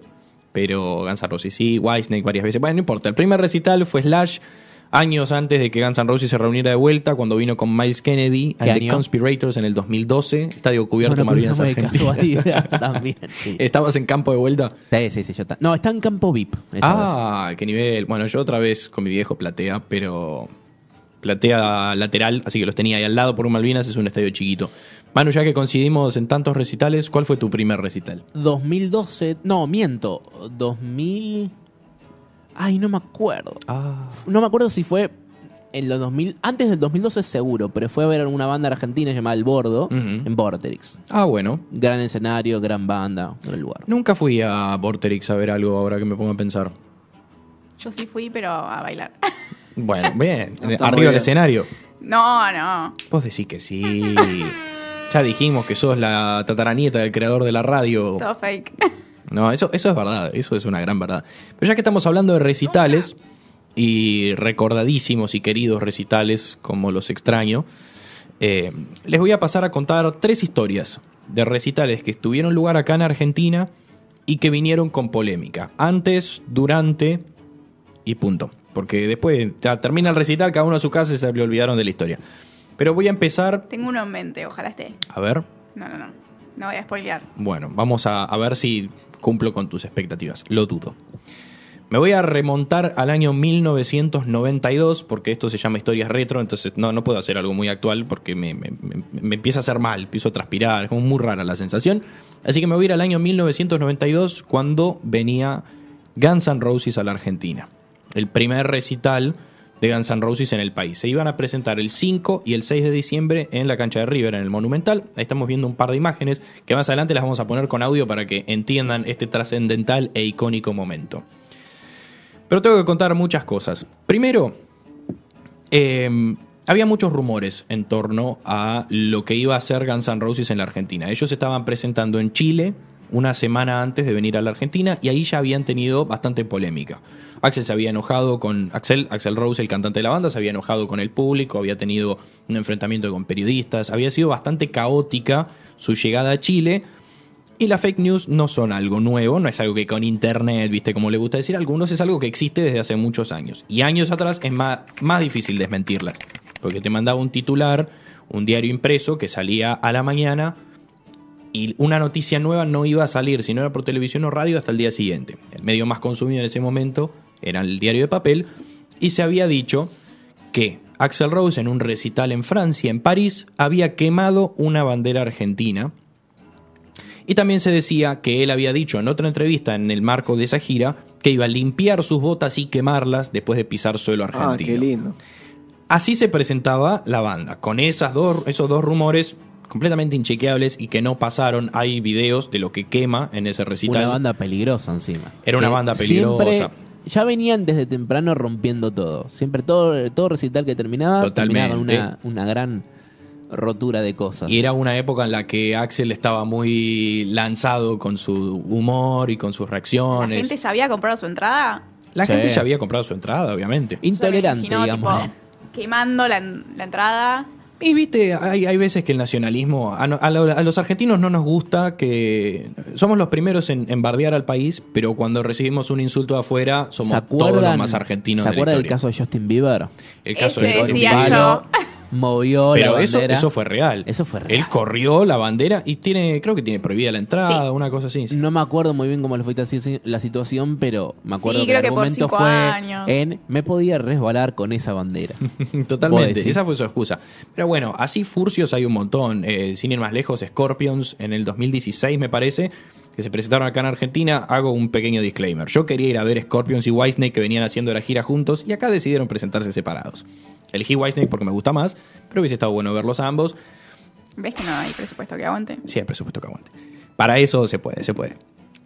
S1: pero Guns N' Roses sí, Whitesnake varias veces. Bueno, no importa. El primer recital fue Slash, años antes de que Guns N' Roses se reuniera de vuelta, cuando vino con Miles Kennedy
S5: ¿Qué
S1: and the? Conspirators en el 2012, Estadio Cubierto
S5: Bueno,
S1: Malvinas Argentina.
S5: también. Sí.
S1: ¿Estabas en campo de vuelta?
S5: sí, sí, sí, yo. No, está en campo VIP.
S1: Ah, qué nivel. Bueno, yo otra vez con mi viejo platea, pero platea lateral, así que los tenía ahí al lado por un Malvinas, es un estadio chiquito. Manu, ya que coincidimos en tantos recitales, ¿cuál fue tu primer recital?
S5: vez. 2012, no, miento. 2000. Ay, no me acuerdo.
S1: Ah,
S5: No me acuerdo si fue en los 2000, antes del 2012 seguro, pero fue a ver una banda argentina llamada El Bordo en Vorterix.
S1: ah bueno.
S5: Gran escenario, gran banda, gran lugar.
S1: Nunca fui a Vorterix a ver algo ahora que me pongo a pensar.
S2: Yo sí fui, pero a bailar.
S1: Bueno, bien. Arriba del escenario.
S2: No, no.
S1: Vos decís que sí. ya dijimos que sos la tataranieta del creador de la radio.
S2: Todo fake.
S1: No, eso, eso es verdad, eso es una gran verdad. Pero ya que estamos hablando de recitales y recordadísimos y queridos recitales como los extraño, eh, les voy a pasar a contar tres historias de recitales que tuvieron lugar acá en Argentina y que vinieron con polémica. Antes, durante y punto. Porque después ya termina el recital, cada uno a su casa y se le olvidaron de la historia. Pero voy a empezar.
S2: Tengo uno en mente, ojalá esté.
S1: A ver.
S2: No, no, no. No voy a spoilear.
S1: Bueno, vamos a, a ver si cumplo con tus expectativas. Lo dudo. Me voy a remontar al año 1992, porque esto se llama historias retro, entonces no, no puedo hacer algo muy actual porque me, empieza a hacer mal, empiezo a transpirar, es como muy rara la sensación. Así que me voy a ir al año 1992 cuando venía Guns N' Roses a la Argentina. El primer recital de Guns N' en el país. Se iban a presentar el 5 y el 6 de diciembre en la cancha de River, en el Monumental. Ahí estamos viendo un par de imágenes que más adelante las vamos a poner con audio para que entiendan este trascendental e icónico momento. Pero tengo que contar muchas cosas. Primero, eh, había muchos rumores en torno a lo que iba a hacer Guns N' en la Argentina. Ellos estaban presentando en Chile una semana antes de venir a la Argentina y ahí ya habían tenido bastante polémica. Axel se había enojado con Axel, Axel Rose, el cantante de la banda, se había enojado con el público, había tenido un enfrentamiento con periodistas, había sido bastante caótica su llegada a Chile. Y las fake news no son algo nuevo, no es algo que con internet, viste, como le gusta decir a algunos, es algo que existe desde hace muchos años. Y años atrás es más, más difícil desmentirlas, porque te mandaba un titular, un diario impreso que salía a la mañana y una noticia nueva no iba a salir, si no era por televisión o radio, hasta el día siguiente. El medio más consumido en ese momento era el diario de papel y se había dicho que Axel Rose en un recital en Francia, en París, había quemado una bandera argentina y también se decía que él había dicho en otra entrevista en el marco de esa gira que iba a limpiar sus botas y quemarlas después de pisar suelo
S3: Ah,
S1: argentino.
S3: qué lindo.
S1: Así se presentaba la banda, con esas dos, esos dos rumores completamente inchequeables y que no pasaron. Hay videos de lo que quema en ese recital.
S5: Una banda peligrosa encima.
S1: Era una
S5: Que
S1: banda peligrosa.
S5: siempre- ya venían desde temprano rompiendo todo. Siempre todo, todo recital que terminaba
S1: Totalmente.
S5: terminaba con una, una gran rotura de cosas.
S1: Y era una época en la que Axel estaba muy lanzado con su humor y con sus
S2: La
S1: reacciones.
S2: gente ya había comprado su entrada.
S1: La
S5: Sí.
S1: gente ya había comprado su entrada, obviamente.
S5: Intolerante,
S2: imagino,
S5: digamos.
S2: tipo, quemando la, la entrada.
S1: Y viste, hay, hay veces que el nacionalismo, a, no- a lo- a los argentinos no nos gusta que somos los primeros en, en bardear al país, pero cuando recibimos un insulto de afuera somos
S5: ¿Se
S1: todos los más argentinos
S5: ¿Se acuerdan del caso de Justin Bieber?
S1: El caso de Justin
S2: decía
S1: Bieber.
S2: yo.
S5: Movió
S1: Pero
S5: la
S1: eso,
S5: bandera.
S1: eso fue real.
S5: Eso fue real.
S1: Él corrió la bandera y tiene, creo que tiene prohibida la entrada,
S2: Sí.
S1: una cosa así. sí.
S5: No me acuerdo muy bien cómo le fue la- la situación, pero me acuerdo
S2: Sí,
S5: que
S2: creo
S5: el
S2: que por
S5: argumento
S2: cinco
S5: fue
S2: años.
S5: en me podía resbalar con esa bandera.
S1: Totalmente, esa fue su excusa. Pero bueno, así furcios hay un montón. Eh, sin ir más lejos, Scorpions en el 2016 me parece, que se presentaron acá en Argentina, hago un pequeño disclaimer. Yo quería ir a ver Scorpions y Whitesnake que venían haciendo la gira juntos y acá decidieron presentarse separados. Elegí Whitesnake porque me gusta más, pero hubiese estado bueno verlos a ambos.
S2: ¿Ves que no hay presupuesto que aguante?
S1: Sí, hay presupuesto que aguante. Para eso se puede, se puede.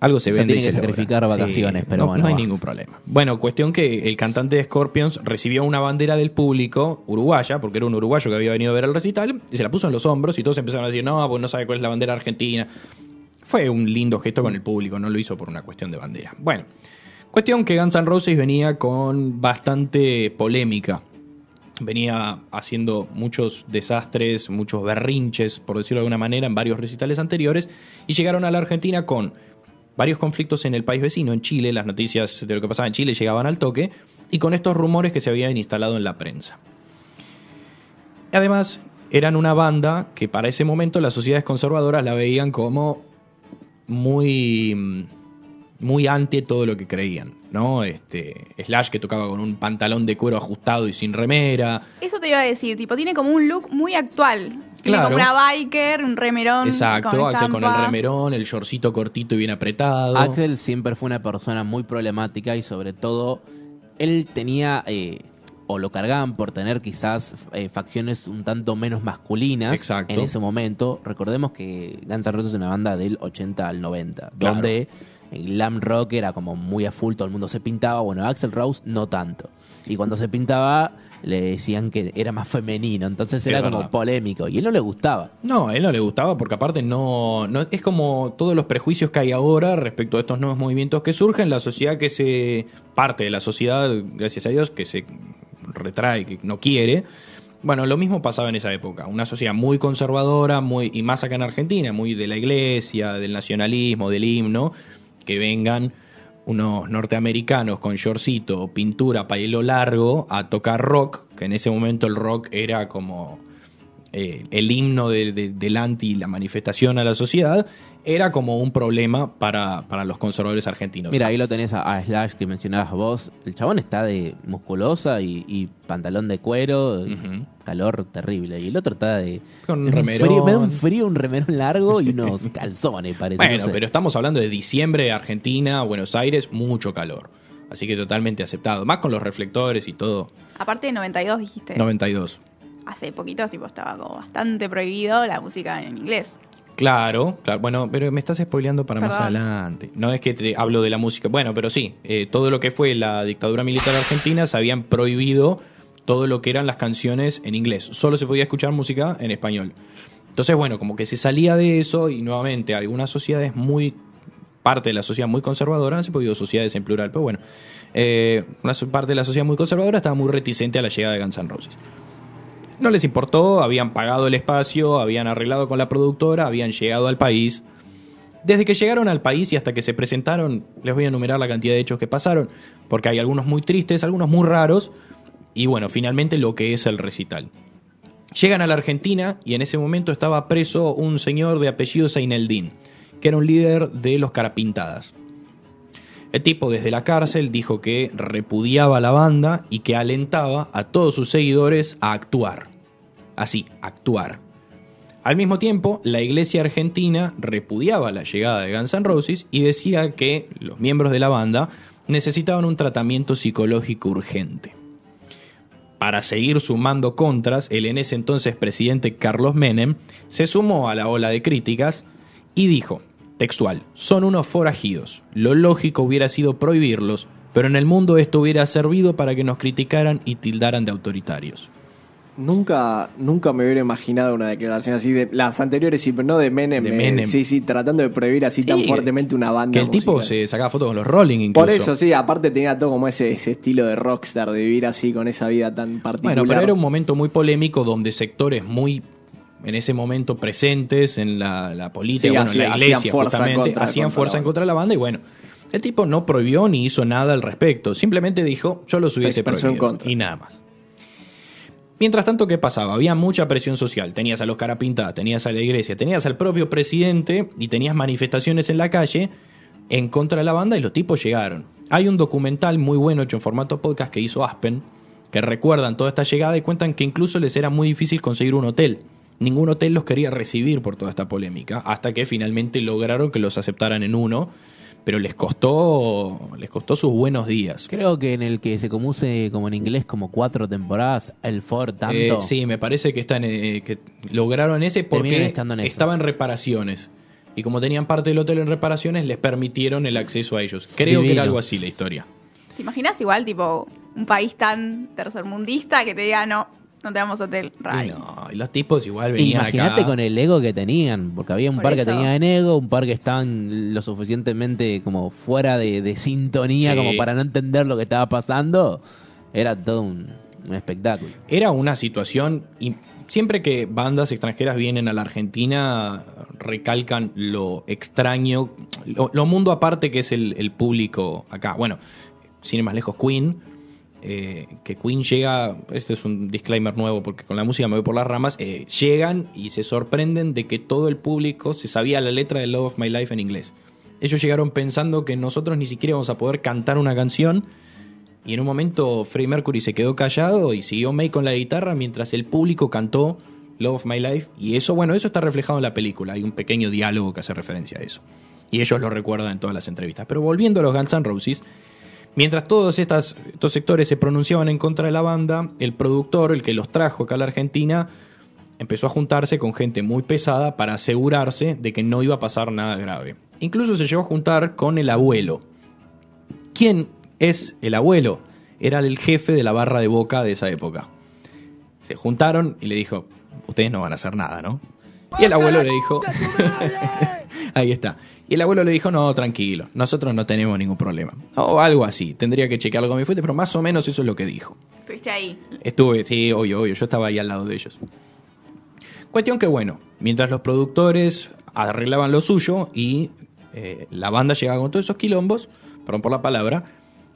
S1: Algo se
S5: Se
S1: vende
S5: tiene que
S1: se logra.
S5: sacrificar vacaciones, pero
S1: no,
S5: bueno,
S1: no hay
S5: va.
S1: ningún problema. Bueno, cuestión que el cantante de Scorpions recibió una bandera del público uruguaya, porque era un uruguayo que había venido a ver el recital, y se la puso en los hombros y todos empezaron a decir, no, pues no sabe cuál es la bandera argentina. Fue un lindo gesto con el público, no lo hizo por una cuestión de bandera. Bueno, cuestión que Guns N' Roses venía con bastante polémica venía haciendo muchos desastres, muchos berrinches, por decirlo de alguna manera, en varios recitales anteriores, y llegaron a la Argentina con varios conflictos en el país vecino, en Chile, las noticias de lo que pasaba en Chile llegaban al toque, y con estos rumores que se habían instalado en la prensa. Además, eran una banda que para ese momento las sociedades conservadoras la veían como muy muy ante todo lo que creían, ¿no? Este Slash que tocaba con un pantalón de cuero ajustado y sin remera,
S2: Eso te iba a decir, tipo, tiene como un look muy actual. Tiene
S1: Claro.
S2: como una biker, un remerón.
S1: Exacto,
S2: con
S1: Axel con el remerón, el shortcito cortito y bien apretado.
S5: Axel siempre fue una persona muy problemática y sobre todo él tenía, eh, o lo cargaban por tener quizás eh, facciones un tanto menos masculinas
S1: Exacto.
S5: en ese momento. Recordemos que Guns N' Roses es una banda del 80 al 90,
S1: Claro.
S5: donde el glam rock era como muy a full, todo el mundo se pintaba. Bueno, Axel Rose no tanto. Y cuando se pintaba le decían que era más femenino, entonces era como polémico y él no le gustaba.
S1: No, a él no le gustaba porque aparte no, no es como todos los prejuicios que hay ahora respecto a estos nuevos movimientos que surgen, la sociedad que se parte de la sociedad, gracias a Dios, que se retrae, que no quiere. Bueno, lo mismo pasaba en esa época, una sociedad muy conservadora, muy y más acá en Argentina, muy de la iglesia, del nacionalismo, del himno, que vengan unos norteamericanos con shortcito, pintura, pelo largo a tocar rock, que en ese momento el rock era como eh, el himno de- de- del anti, la manifestación a la sociedad, era como un problema para, para los conservadores argentinos.
S5: Mira, ahí lo tenés a, a Slash que mencionabas vos. El chabón está de musculosa y, y pantalón de cuero, calor terrible. Y el otro está de.
S1: Con un remerón.
S5: Frío, me da un frío, un remerón largo y unos calzones, parece.
S1: Bueno,
S5: no sé.
S1: pero estamos hablando de diciembre, Argentina, Buenos Aires, mucho calor. Así que totalmente aceptado. Más con los reflectores y todo.
S2: Aparte de 92 dijiste.
S1: 92.
S2: Hace poquito tipo, estaba como bastante prohibido la música en inglés.
S1: Claro, claro. Bueno, pero me estás spoileando para más adelante. No es que te hablo de la música. Bueno, pero sí. eh, todo lo que fue la dictadura militar argentina se habían prohibido todo lo que eran las canciones en inglés. Solo se podía escuchar música en español. Entonces, bueno, como que se salía de eso y nuevamente algunas sociedades muy parte de la sociedad muy conservadora, no se podido sociedades en plural, pero bueno, eh, una parte de la sociedad muy conservadora estaba muy reticente a la llegada de Guns N' Roses. No les importó, habían pagado el espacio, habían arreglado con la productora, habían llegado al país. Desde que llegaron al país y hasta que se presentaron, les voy a enumerar la cantidad de hechos que pasaron, porque hay algunos muy tristes, algunos muy raros, y bueno, finalmente lo que es el recital. Llegan a la Argentina y en ese momento estaba preso un señor de apellido Seineldín, que era un líder de los Carapintadas. El tipo desde la cárcel dijo que repudiaba a la banda y que alentaba a todos sus seguidores a actuar. Así, actuar. Al mismo tiempo, la iglesia argentina repudiaba la llegada de Guns N' Roses y decía que los miembros de la banda necesitaban un tratamiento psicológico urgente. Para seguir sumando contras, el en ese entonces presidente Carlos Menem se sumó a la ola de críticas y dijo, textual, son unos forajidos, lo lógico hubiera sido prohibirlos, pero en el mundo esto hubiera servido para que nos criticaran y tildaran de autoritarios.
S3: Nunca, nunca me hubiera imaginado una declaración así de las anteriores, sí, pero no de Menem.
S1: De
S3: eh,
S1: Menem.
S3: sí, sí, tratando de prohibir así tan fuertemente una banda.
S1: Que el tipo se sacaba fotos con los Rolling incluso.
S3: Por eso, sí, aparte tenía todo como ese, ese estilo de rockstar, de vivir así con esa vida tan particular.
S1: Bueno, pero era un momento muy polémico donde sectores muy en ese momento presentes en la, la política,
S3: Sí,
S1: bueno, en la
S3: hacían
S1: iglesia
S3: fuerza
S1: justamente,
S3: contra-
S1: hacían
S3: contra
S1: fuerza en contra de la banda y bueno, el tipo no prohibió ni hizo nada al respecto, simplemente dijo, yo los hubiese prohibido
S3: contra.
S1: y nada más. Mientras tanto, ¿qué pasaba? Había mucha presión social. Tenías a los carapintadas, tenías a la iglesia, tenías al propio presidente y tenías manifestaciones en la calle en contra de la banda y los tipos llegaron. Hay un documental muy bueno hecho en formato podcast que hizo Aspen, que recuerdan toda esta llegada y cuentan que incluso les era muy difícil conseguir un hotel. Ningún hotel los quería recibir por toda esta polémica, hasta que finalmente lograron que los aceptaran en uno, pero les costó, les costó sus buenos días.
S5: Creo que en el que se conoce como en inglés como cuatro temporadas, el Ford tanto.
S1: Eh, sí, me parece que están eh, que lograron ese porque
S5: en eso.
S1: estaba en reparaciones. Y como tenían parte del hotel en reparaciones, les permitieron el acceso a ellos. Creo que era algo así la historia.
S2: ¿Te imaginas igual, tipo, un país tan tercermundista que te diga, no, no te damos hotel?
S1: No, y los tipos igual venían
S5: Imagínate
S1: acá.
S5: con el ego que tenían, porque había un
S2: Por
S5: par que
S2: eso.
S5: tenían ego, un par que estaban lo suficientemente como fuera de, de sintonía
S1: Sí.
S5: como para no entender lo que estaba pasando. Era todo un, un espectáculo.
S1: Era una situación. y siempre que bandas extranjeras vienen a la Argentina, recalcan lo extraño, lo, lo mundo aparte que es el, el público acá. Bueno, sin ir más lejos, Queen. Eh, que Queen llega, este es un disclaimer nuevo porque con la música me voy por las ramas, eh, llegan y se sorprenden de que todo el público se sabía la letra de Love of My Life en inglés. Ellos llegaron pensando que nosotros ni siquiera íbamos a poder cantar una canción y en un momento Freddie Mercury se quedó callado y siguió May con la guitarra mientras el público cantó Love of My Life. Y eso, bueno, eso está reflejado en la película. Hay un pequeño diálogo que hace referencia a eso. Y ellos lo recuerdan en todas las entrevistas. Pero volviendo a los Guns N' Roses, mientras todos estos sectores se pronunciaban en contra de la banda, el productor, el que los trajo acá a la Argentina, empezó a juntarse con gente muy pesada para asegurarse de que no iba a pasar nada grave. Incluso se llegó a juntar con el abuelo. ¿Quién es el abuelo? Era el jefe de la barra de boca de esa época. Se juntaron y le dijo, ustedes no van a hacer nada, ¿no? Y el abuelo le dijo, ahí está. Y el abuelo le dijo, no, tranquilo, nosotros no tenemos ningún problema. O algo así, tendría que chequearlo con mi fuente, pero más o menos eso es lo que dijo.
S2: Estuviste ahí.
S1: Estuve, sí, obvio, obvio, yo estaba ahí al lado de ellos. Cuestión que bueno, mientras los productores arreglaban lo suyo y eh, la banda llegaba con todos esos quilombos, perdón por la palabra,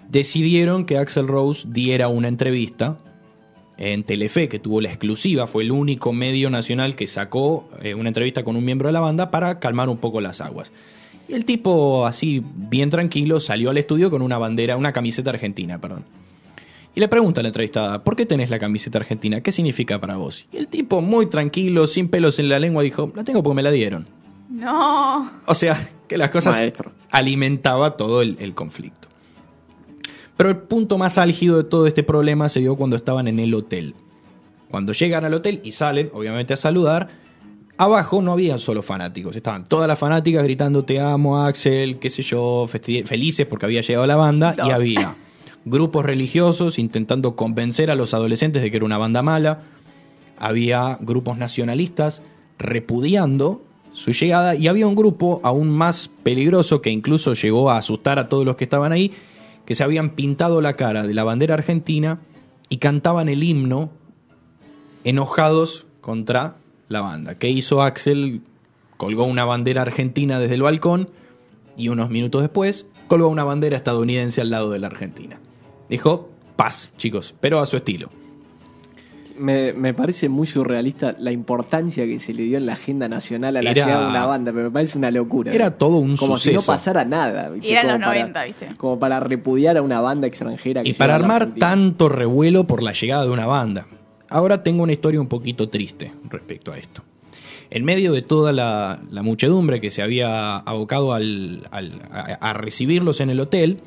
S1: decidieron que Axel Rose diera una entrevista en Telefe, que tuvo la exclusiva, fue el único medio nacional que sacó eh, una entrevista con un miembro de la banda para calmar un poco las aguas. Y el tipo, así, bien tranquilo, salió al estudio con una bandera, una camiseta argentina, perdón. Y le pregunta a la entrevistada, ¿por qué tenés la camiseta argentina? ¿Qué significa para vos? Y el tipo, muy tranquilo, sin pelos en la lengua, dijo, la tengo porque me la dieron.
S2: No.
S1: O sea, que las cosas
S3: Maestro.
S1: alimentaba todo el, el conflicto. Pero el punto más álgido de todo este problema se dio cuando estaban en el hotel. Cuando llegan al hotel y salen, obviamente, a saludar, abajo no había solo fanáticos. Estaban todas las fanáticas gritando te amo, Axel, qué sé yo, felices porque había llegado la banda. Y había grupos religiosos intentando convencer a los adolescentes de que era una banda mala. Había grupos nacionalistas repudiando su llegada y había un grupo aún más peligroso que incluso llegó a asustar a todos los que estaban ahí, que se habían pintado la cara de la bandera argentina y cantaban el himno enojados contra la banda. ¿Qué hizo Axel? Colgó una bandera argentina desde el balcón y unos minutos después colgó una bandera estadounidense al lado de la Argentina. Dijo, paz, chicos, pero a su estilo.
S3: Me, me parece muy surrealista la importancia que se le dio en la agenda nacional a la
S1: Era-
S3: llegada de una banda, pero me parece una locura.
S1: Era todo un
S3: Como si
S1: suceso.
S3: no pasara nada. ¿viste?
S2: Y eran
S3: Como
S2: los
S3: para-
S2: 90, ¿viste?
S3: Como para repudiar a una banda extranjera. Que
S1: Y para armar tanto revuelo por la llegada de una banda. Ahora tengo una historia un poquito triste respecto a esto. En medio de toda la, la muchedumbre que se había abocado al- al- a, a recibirlos en el hotel,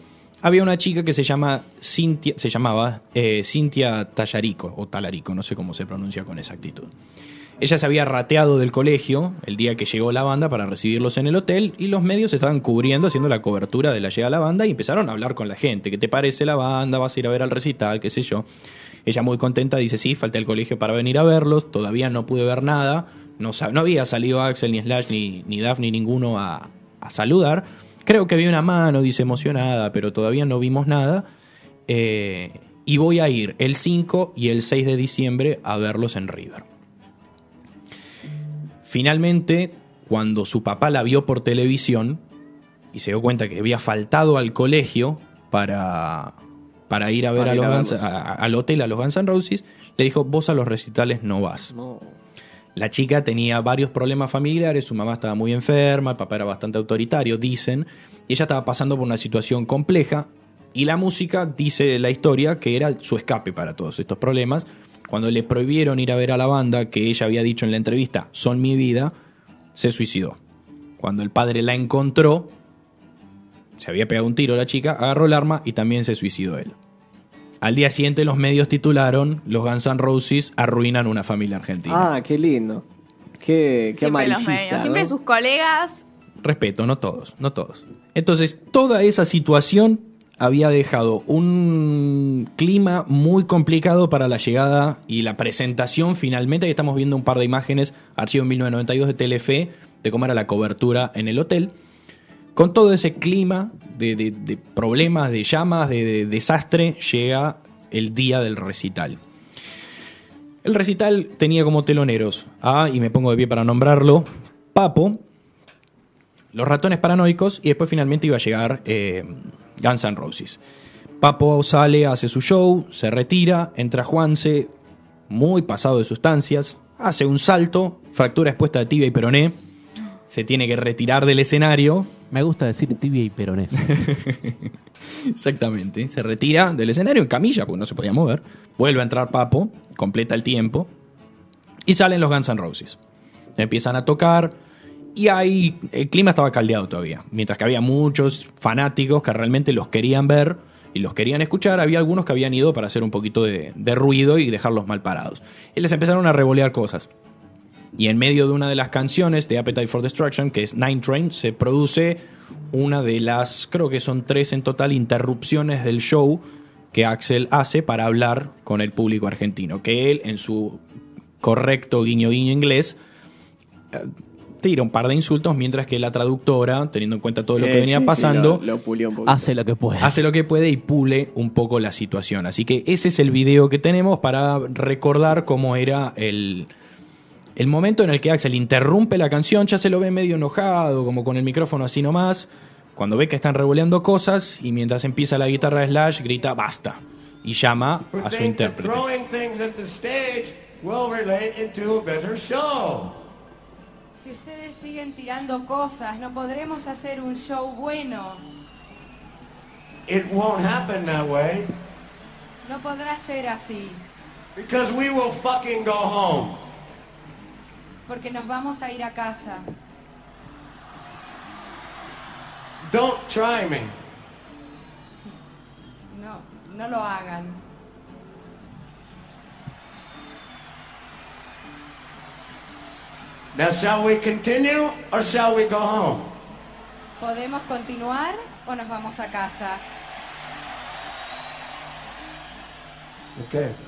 S1: había una chica que se llama Cintia, se llamaba eh, Cintia Tallarico o Talarico, no sé cómo se pronuncia con exactitud. Ella se había rateado del colegio el día que llegó la banda para recibirlos en el hotel y los medios estaban cubriendo, haciendo la cobertura de la llegada de la banda y empezaron a hablar con la gente. ¿Qué te parece la banda? ¿Vas a ir a ver al recital? ¿Qué sé yo? Ella muy contenta dice, sí, falté al colegio para venir a verlos, todavía no pude ver nada, no, no había salido Axel, ni Slash, ni, ni ni ninguno a, a saludar. Creo que vi una mano, dice emocionada, pero todavía no vimos nada. Eh, y voy a ir el 5 y el 6 de diciembre a verlos en River. Finalmente, cuando su papá la vio por televisión y se dio cuenta que había faltado al colegio para, para ir a ver a los
S3: a
S1: a- al hotel, a los Guns N' Roses, le dijo, vos a los recitales no vas.
S3: No.
S1: La chica tenía varios problemas familiares, su mamá estaba muy enferma, el papá era bastante autoritario, dicen, y ella estaba pasando por una situación compleja, y la música dice la historia que era su escape para todos estos problemas. Cuando le prohibieron ir a ver a la banda, que ella había dicho en la entrevista, son mi vida, se suicidó. Cuando el padre la encontró, se había pegado un tiro la chica, agarró el arma y también se suicidó él. Al día siguiente los medios titularon Los Guns N' Roses arruinan una familia argentina.
S3: Ah, qué lindo. Qué, qué
S2: Siempre los
S3: amarillista,
S2: medios.
S3: ¿no?
S2: Siempre sus colegas.
S1: Respeto, no todos, no todos. Entonces, toda esa situación había dejado un clima muy complicado para la llegada y la presentación finalmente. Ahí estamos viendo un par de imágenes, archivo 1992 de Telefe, de cómo era la cobertura en el hotel. Con todo ese clima de, problemas, de llamas, de, de desastre, llega el día del recital. El recital tenía como teloneros a, y me pongo de pie para nombrarlo, Papo, los ratones paranoicos y después finalmente iba a llegar eh, Guns N' Roses. Papo sale, hace su show, se retira, entra Juanse, muy pasado de sustancias, hace un salto, fractura expuesta de tibia y peroné, se tiene que retirar del escenario,
S5: Me gusta decir tibia y peroné.
S1: exactamente, se retira del escenario en camilla porque no se podía mover, vuelve a entrar Papo, completa el tiempo y salen los Guns N' Roses. Empiezan a tocar y ahí el clima estaba caldeado todavía. Mientras que había muchos fanáticos que realmente los querían ver y los querían escuchar, había algunos que habían ido para hacer un poquito de, de ruido y dejarlos mal parados. Y les empezaron a revolear cosas. Y en medio de una de las canciones de Appetite for Destruction, que es Nine Train, se produce una de las, creo que son tres en total, interrupciones del show que Axel hace para hablar con el público argentino. Que él, en su correcto guiño guiño inglés, eh, tira un par de insultos, mientras que la traductora, teniendo en cuenta todo lo que
S3: Eh,
S1: venía
S3: sí, sí,
S1: pasando,
S3: lo, lo pulió un poquito.
S5: Hace lo que puede.
S1: hace lo que puede y pule un poco la situación. Así que ese es el video que tenemos para recordar cómo era el, el momento en el que Axel interrumpe la canción, ya se lo ve medio enojado, como con el micrófono así nomás, cuando ve que están revoleando cosas y mientras empieza la guitarra de Slash grita basta y llama a su intérprete.
S7: Si ustedes siguen tirando cosas, no podremos hacer un show bueno.
S8: It won't happen that way
S7: No podrá ser así,
S8: because we will fucking go home.
S7: Porque nos vamos a ir a casa.
S8: Don't try me.
S7: No, no lo hagan.
S8: Now, shall we continue or shall we go home?
S7: ¿Podemos continuar o nos vamos a casa?
S8: Okay.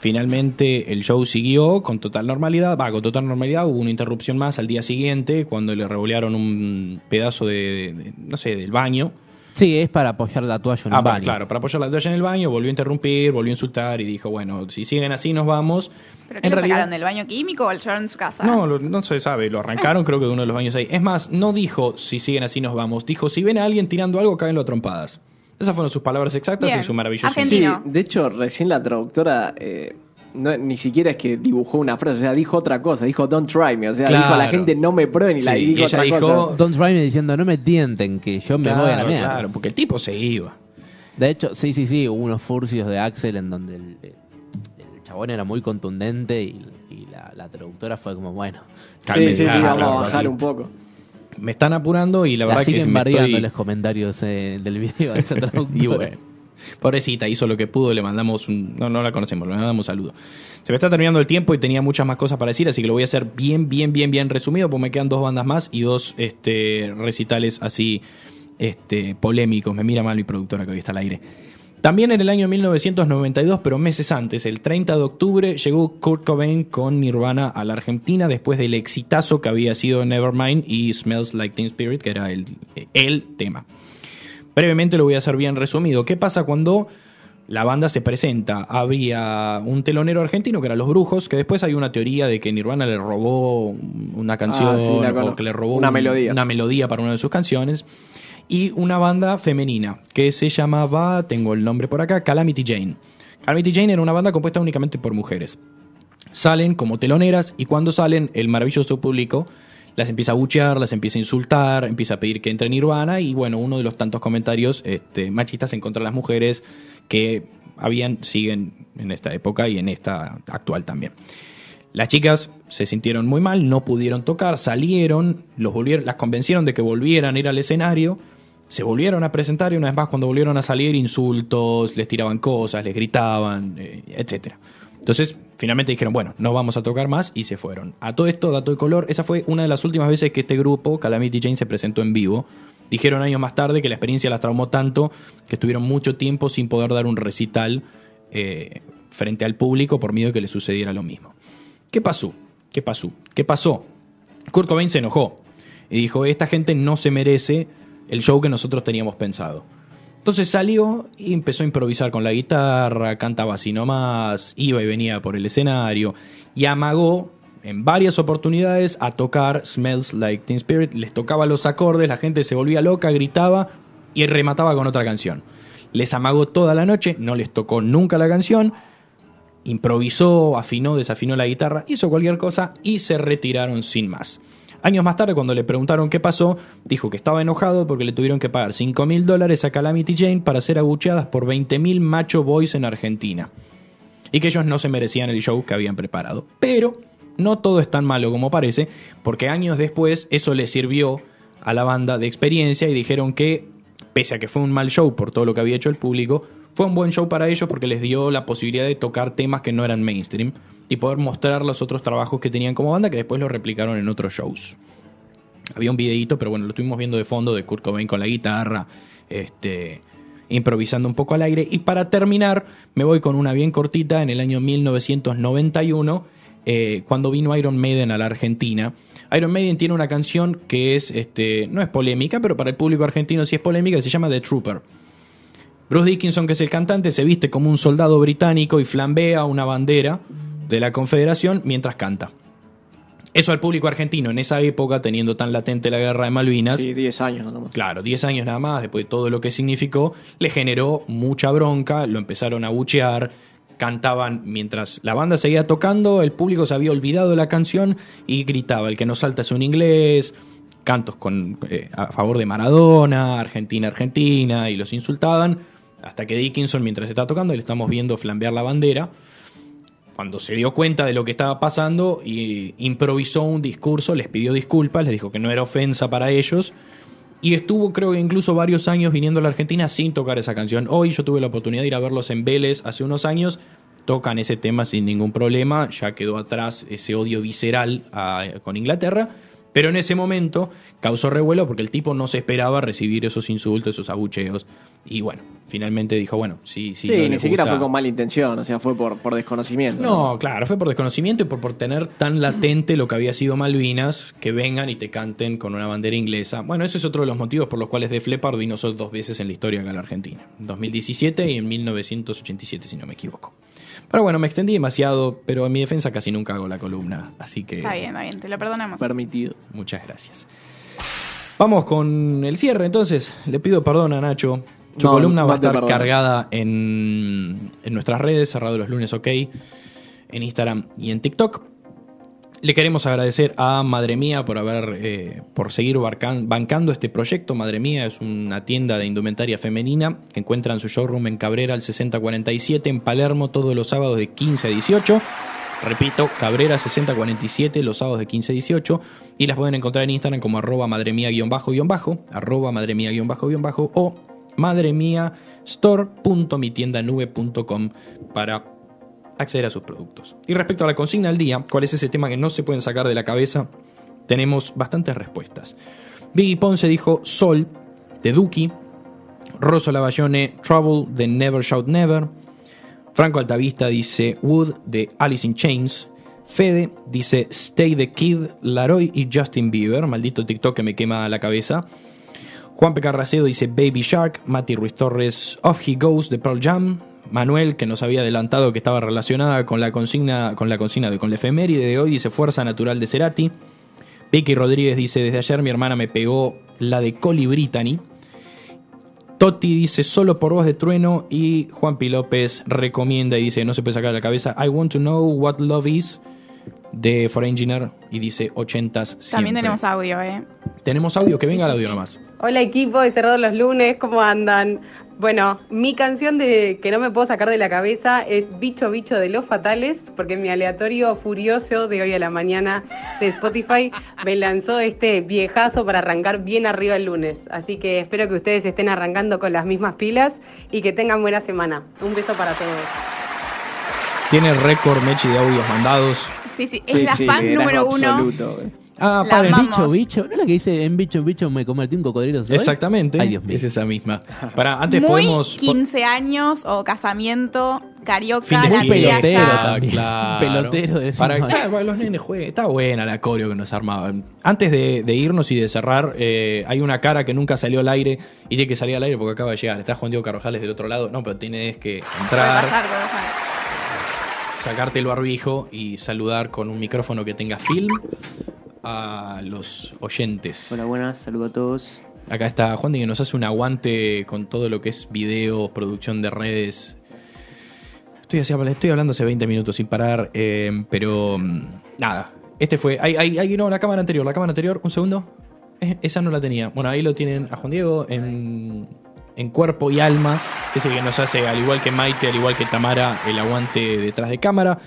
S1: Finalmente el show siguió con total normalidad, va, con total normalidad, hubo una interrupción más al día siguiente cuando le revolearon un pedazo de, de- no sé, del baño.
S5: Sí, es para apoyar la toalla en
S1: Ah,
S5: el baño.
S1: claro, para apoyar la toalla en el baño, volvió a interrumpir, volvió a insultar y dijo, bueno, si siguen así nos vamos.
S2: ¿Pero qué
S1: En
S2: lo
S1: realidad-
S2: sacaron del baño químico o lo llevaron en su casa?
S1: No, lo- no se sabe, lo arrancaron creo que de uno de los baños ahí. Es más, no dijo si siguen así nos vamos, dijo si ven a alguien tirando algo, cáenlo a trompadas. Esas fueron sus palabras exactas
S2: Bien.
S1: en su maravilloso
S2: Argentino.
S3: Sí, de hecho, recién la traductora eh, no, ni siquiera es que dibujó una frase, o sea, dijo otra cosa, dijo don't try me, o sea,
S1: Claro.
S3: dijo a la gente no me prueben y la
S1: Sí,
S3: dijo
S1: y ella
S3: otra
S1: dijo-
S3: cosa.
S5: Don't try me diciendo, no me tienten, que yo me voy a la mierda.
S1: claro, porque el tipo se iba.
S5: De hecho, sí, sí, sí, hubo unos furcios de Axel en donde el, el- el chabón era muy contundente y, y la, la traductora fue como, bueno,
S3: Sí, sí, sí,
S1: claro,
S3: vamos
S1: claro,
S3: a bajar un poco.
S1: Me están apurando y la
S5: la,
S1: verdad que me estoy...
S5: los comentarios eh, del video de esa traductora.
S1: Y bueno, pobrecita, hizo lo que pudo, le mandamos un... No, no la conocemos, le mandamos un saludo. Se me está terminando el tiempo y tenía muchas más cosas para decir, así que lo voy a hacer bien, bien, bien, bien resumido, porque me quedan dos bandas más y dos este, recitales así este, polémicos. Me mira mal mi productora que hoy está al aire. También en el año 1992, pero meses antes, el 30 de octubre, llegó Kurt Cobain con Nirvana a la Argentina después del exitazo que había sido Nevermind y Smells Like Teen Spirit, que era el, el tema. Brevemente lo voy a hacer bien resumido. ¿Qué pasa cuando la banda se presenta? Había un telonero argentino que era Los Brujos, que después hay una teoría de que Nirvana le robó una canción
S3: Ah, sí, la
S1: o que le robó
S3: Una
S1: un-
S3: melodía.
S1: una melodía para una de sus canciones. Y una banda femenina que se llamaba, tengo el nombre por acá, Calamity Jane. Calamity Jane era una banda compuesta únicamente por mujeres. Salen como teloneras y cuando salen el maravilloso público las empieza a buchear, las empieza a insultar, empieza a pedir que entre Nirvana y bueno, uno de los tantos comentarios este, machistas en contra de las mujeres que habían, siguen en esta época y en esta actual también. Las chicas se sintieron muy mal, no pudieron tocar, salieron, los volvieron, las convencieron de que volvieran a ir al escenario, se volvieron a presentar y una vez más cuando volvieron a salir insultos, les tiraban cosas, les gritaban, eh, etcétera. Entonces, finalmente dijeron, bueno, no vamos a tocar más y se fueron. A todo esto, dato de color, esa fue una de las últimas veces que este grupo, Calamity Jane, se presentó en vivo. Dijeron años más tarde que la experiencia las traumó tanto que estuvieron mucho tiempo sin poder dar un recital eh, frente al público por miedo de que le sucediera lo mismo. ¿Qué pasó? ¿Qué pasó? ¿Qué pasó? Kurt Cobain se enojó y dijo, esta gente no se merece el show que nosotros teníamos pensado. Entonces salió y empezó a improvisar con la guitarra, cantaba así nomás, iba y venía por el escenario y amagó en varias oportunidades a tocar Smells Like Teen Spirit. Les tocaba los acordes, la gente se volvía loca, gritaba y remataba con otra canción. Les amagó toda la noche, no les tocó nunca la canción, improvisó, afinó, desafinó la guitarra, hizo cualquier cosa y se retiraron sin más. Años más tarde, cuando le preguntaron qué pasó, dijo que estaba enojado porque le tuvieron que pagar 5 mil dólares a Calamity Jane para ser abucheadas por 20 mil macho boys en Argentina. Y que ellos no se merecían el show que habían preparado. Pero no todo es tan malo como parece, porque años después eso le sirvió a la banda de experiencia y dijeron que, pese a que fue un mal show por todo lo que había hecho el público, fue un buen show para ellos porque les dio la posibilidad de tocar temas que no eran mainstream y poder mostrar los otros trabajos que tenían como banda que después lo replicaron en otros shows. Había un videíto, pero bueno, lo estuvimos viendo de fondo de Kurt Cobain con la guitarra, este, improvisando un poco al aire. Y para terminar, me voy con una bien cortita en el año 1991, eh, cuando vino Iron Maiden a la Argentina. Iron Maiden tiene una canción que es, este, no es polémica, pero para el público argentino sí es polémica, se llama The Trooper. Bruce Dickinson, que es el cantante, se viste como un soldado británico y flambea una bandera de la Confederación mientras canta. Eso al público argentino en esa época, teniendo tan latente la guerra de Malvinas,
S3: Sí, 10 años nada más.
S1: claro, 10 años nada más, después de todo lo que significó, le generó mucha bronca, lo empezaron a buchear, cantaban mientras la banda seguía tocando, el público se había olvidado de la canción y gritaba, el que no salta es un inglés, cantos con, eh, a favor de Maradona, Argentina, Argentina, y los insultaban, hasta que Dickinson, mientras está tocando, le estamos viendo flambear la bandera, cuando se dio cuenta de lo que estaba pasando, y improvisó un discurso, les pidió disculpas, les dijo que no era ofensa para ellos, y estuvo creo que incluso varios años viniendo a la Argentina sin tocar esa canción. Hoy yo tuve la oportunidad de ir a verlos en Vélez hace unos años, tocan ese tema sin ningún problema, ya quedó atrás ese odio visceral a- con Inglaterra, pero en ese momento causó revuelo porque el tipo no se esperaba recibir esos insultos, esos abucheos, y bueno, finalmente dijo, bueno, sí, sí.
S3: Sí,
S1: no
S3: ni siquiera
S1: gusta-
S3: fue con mala intención, o sea, fue por, por desconocimiento.
S1: no, claro, fue por desconocimiento y por, por tener tan latente lo que había sido Malvinas, que vengan y te canten con una bandera inglesa. Bueno, ese es otro de los motivos por los cuales Def Leppard vino solo dos veces en la historia acá a la Argentina. En 2017 y en 1987, si no me equivoco. Pero bueno, me extendí demasiado, pero en mi defensa casi nunca hago la columna, así que
S2: Está bien, está bien, te lo perdonamos.
S3: Permitido.
S1: muchas gracias. Vamos con el cierre entonces. Le pido perdón a Nacho. Su
S3: No,
S1: columna
S3: no
S1: va a estar cargada en, en nuestras redes, cerrado los lunes ok, en Instagram y en TikTok. Le queremos agradecer a Madre Mía por haber eh, por seguir bancando este proyecto. Madre Mía es una tienda de indumentaria femenina que encuentra en su showroom en Cabrera al 6047 en Palermo todos los sábados de 15 a 18. Repito, Cabrera 6047 los sábados de 15 a 18 y las pueden encontrar en Instagram como arroba madremía-bajo, arroba madremía-bajo o madremiastore.mitiendanube.com para acceder a sus productos. Y respecto a la consigna del día, ¿cuál es ese tema que no se pueden sacar de la cabeza? Tenemos bastantes respuestas. Biggie Ponce dijo Sol, de Duki. Rosso Lavallone, Trouble de Never Shout Never. Franco Altavista dice Wood de Alice in Chains. Fede dice Stay the Kid, Laroy y Justin Bieber. Maldito TikTok que me quema la cabeza. Juan P. Carracedo dice Baby Shark. Mati Ruiz Torres, Off He Goes de Pearl Jam. Manuel, que nos había adelantado que estaba relacionada con la consigna, con la consigna de con la efeméride de hoy, dice Fuerza Natural de Cerati. Vicky Rodríguez dice, desde ayer mi hermana me pegó la de Coli Brittany. Totti dice, solo por voz de trueno. Y Juan P. López recomienda y dice, no se puede sacar de la cabeza, I want to know what love is de For Engineer. Y dice, 80s
S2: También
S1: siempre".
S2: tenemos audio, ¿eh?
S1: Tenemos audio, que venga el
S2: sí,
S1: audio
S2: sí.
S1: nomás.
S9: Hola equipo de Cerrado los Lunes, ¿cómo andan? Bueno, mi canción de que no me puedo sacar de la cabeza es Bicho Bicho de Los Fatales, porque mi aleatorio furioso de hoy a la mañana de Spotify me lanzó este viejazo para arrancar bien arriba el lunes. Así que espero que ustedes estén arrancando con las mismas pilas y que tengan buena semana. Un beso para todos.
S1: Tiene récord Mechi de audios mandados.
S2: Sí, sí, es
S3: Sí,
S2: la
S3: sí,
S2: fan número uno.
S3: absoluto, güey.
S1: Ah,
S2: La
S1: padre,
S2: amamos.
S5: Bicho, bicho. ¿No es la que dice en bicho, bicho me convertí en un cocodrilo? soy?
S1: Exactamente.
S5: Ay, Dios mío.
S1: Es esa misma. Para, antes
S2: Muy
S1: podemos.
S2: 15 años o casamiento, carioca,
S1: Fin de
S2: la
S5: pelotero también.
S1: claro.
S5: Un pelotero de
S1: para, claro, para que los nenes jueguen. Está buena la coreo que nos armaban. Antes de, de irnos y de cerrar, eh, hay una cara que nunca salió al aire y tiene que salir al aire porque acaba de llegar. Está Juan Diego Carvajales del otro lado. No, pero tienes que entrar, sacarte el barbijo y saludar con un micrófono que tenga film a los oyentes.
S10: Hola, buenas, saludo a todos.
S1: Acá está Juan que nos hace un aguante con todo lo que es video, producción de redes. Estoy, así- estoy hablando hace 20 minutos sin parar, eh, pero mm, nada. Este fue. Hay, hay, hay- no, la cámara anterior, la cámara anterior, un segundo. Eh, esa no la tenía. Bueno, ahí lo tienen a Juan Diego en, en cuerpo y alma. Ese que nos hace, al igual que Maite, al igual que Tamara, el aguante detrás de cámara.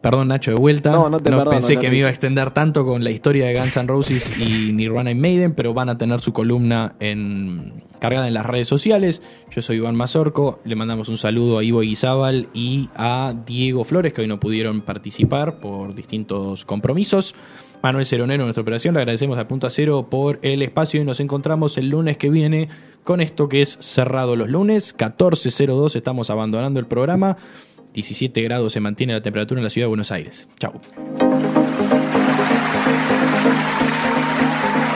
S1: Perdón, Nacho, de vuelta.
S3: No, no te perdono,
S1: pensé
S3: no
S1: que
S3: te-
S1: me iba a extender tanto con la historia de Guns N' Roses y Nirvana y Maiden, pero van a tener su columna en, cargada en las redes sociales. Yo soy Iván Mazorco, le mandamos un saludo a Ivo Guizábal y a Diego Flores, que hoy no pudieron participar por distintos compromisos. Manuel Ceronero, nuestra operación, le agradecemos a Punto a Cero por el espacio y nos encontramos el lunes que viene con esto que es cerrado los lunes, 14.02, estamos abandonando el programa. 17 grados se mantiene la temperatura en la ciudad de Buenos Aires. Chau.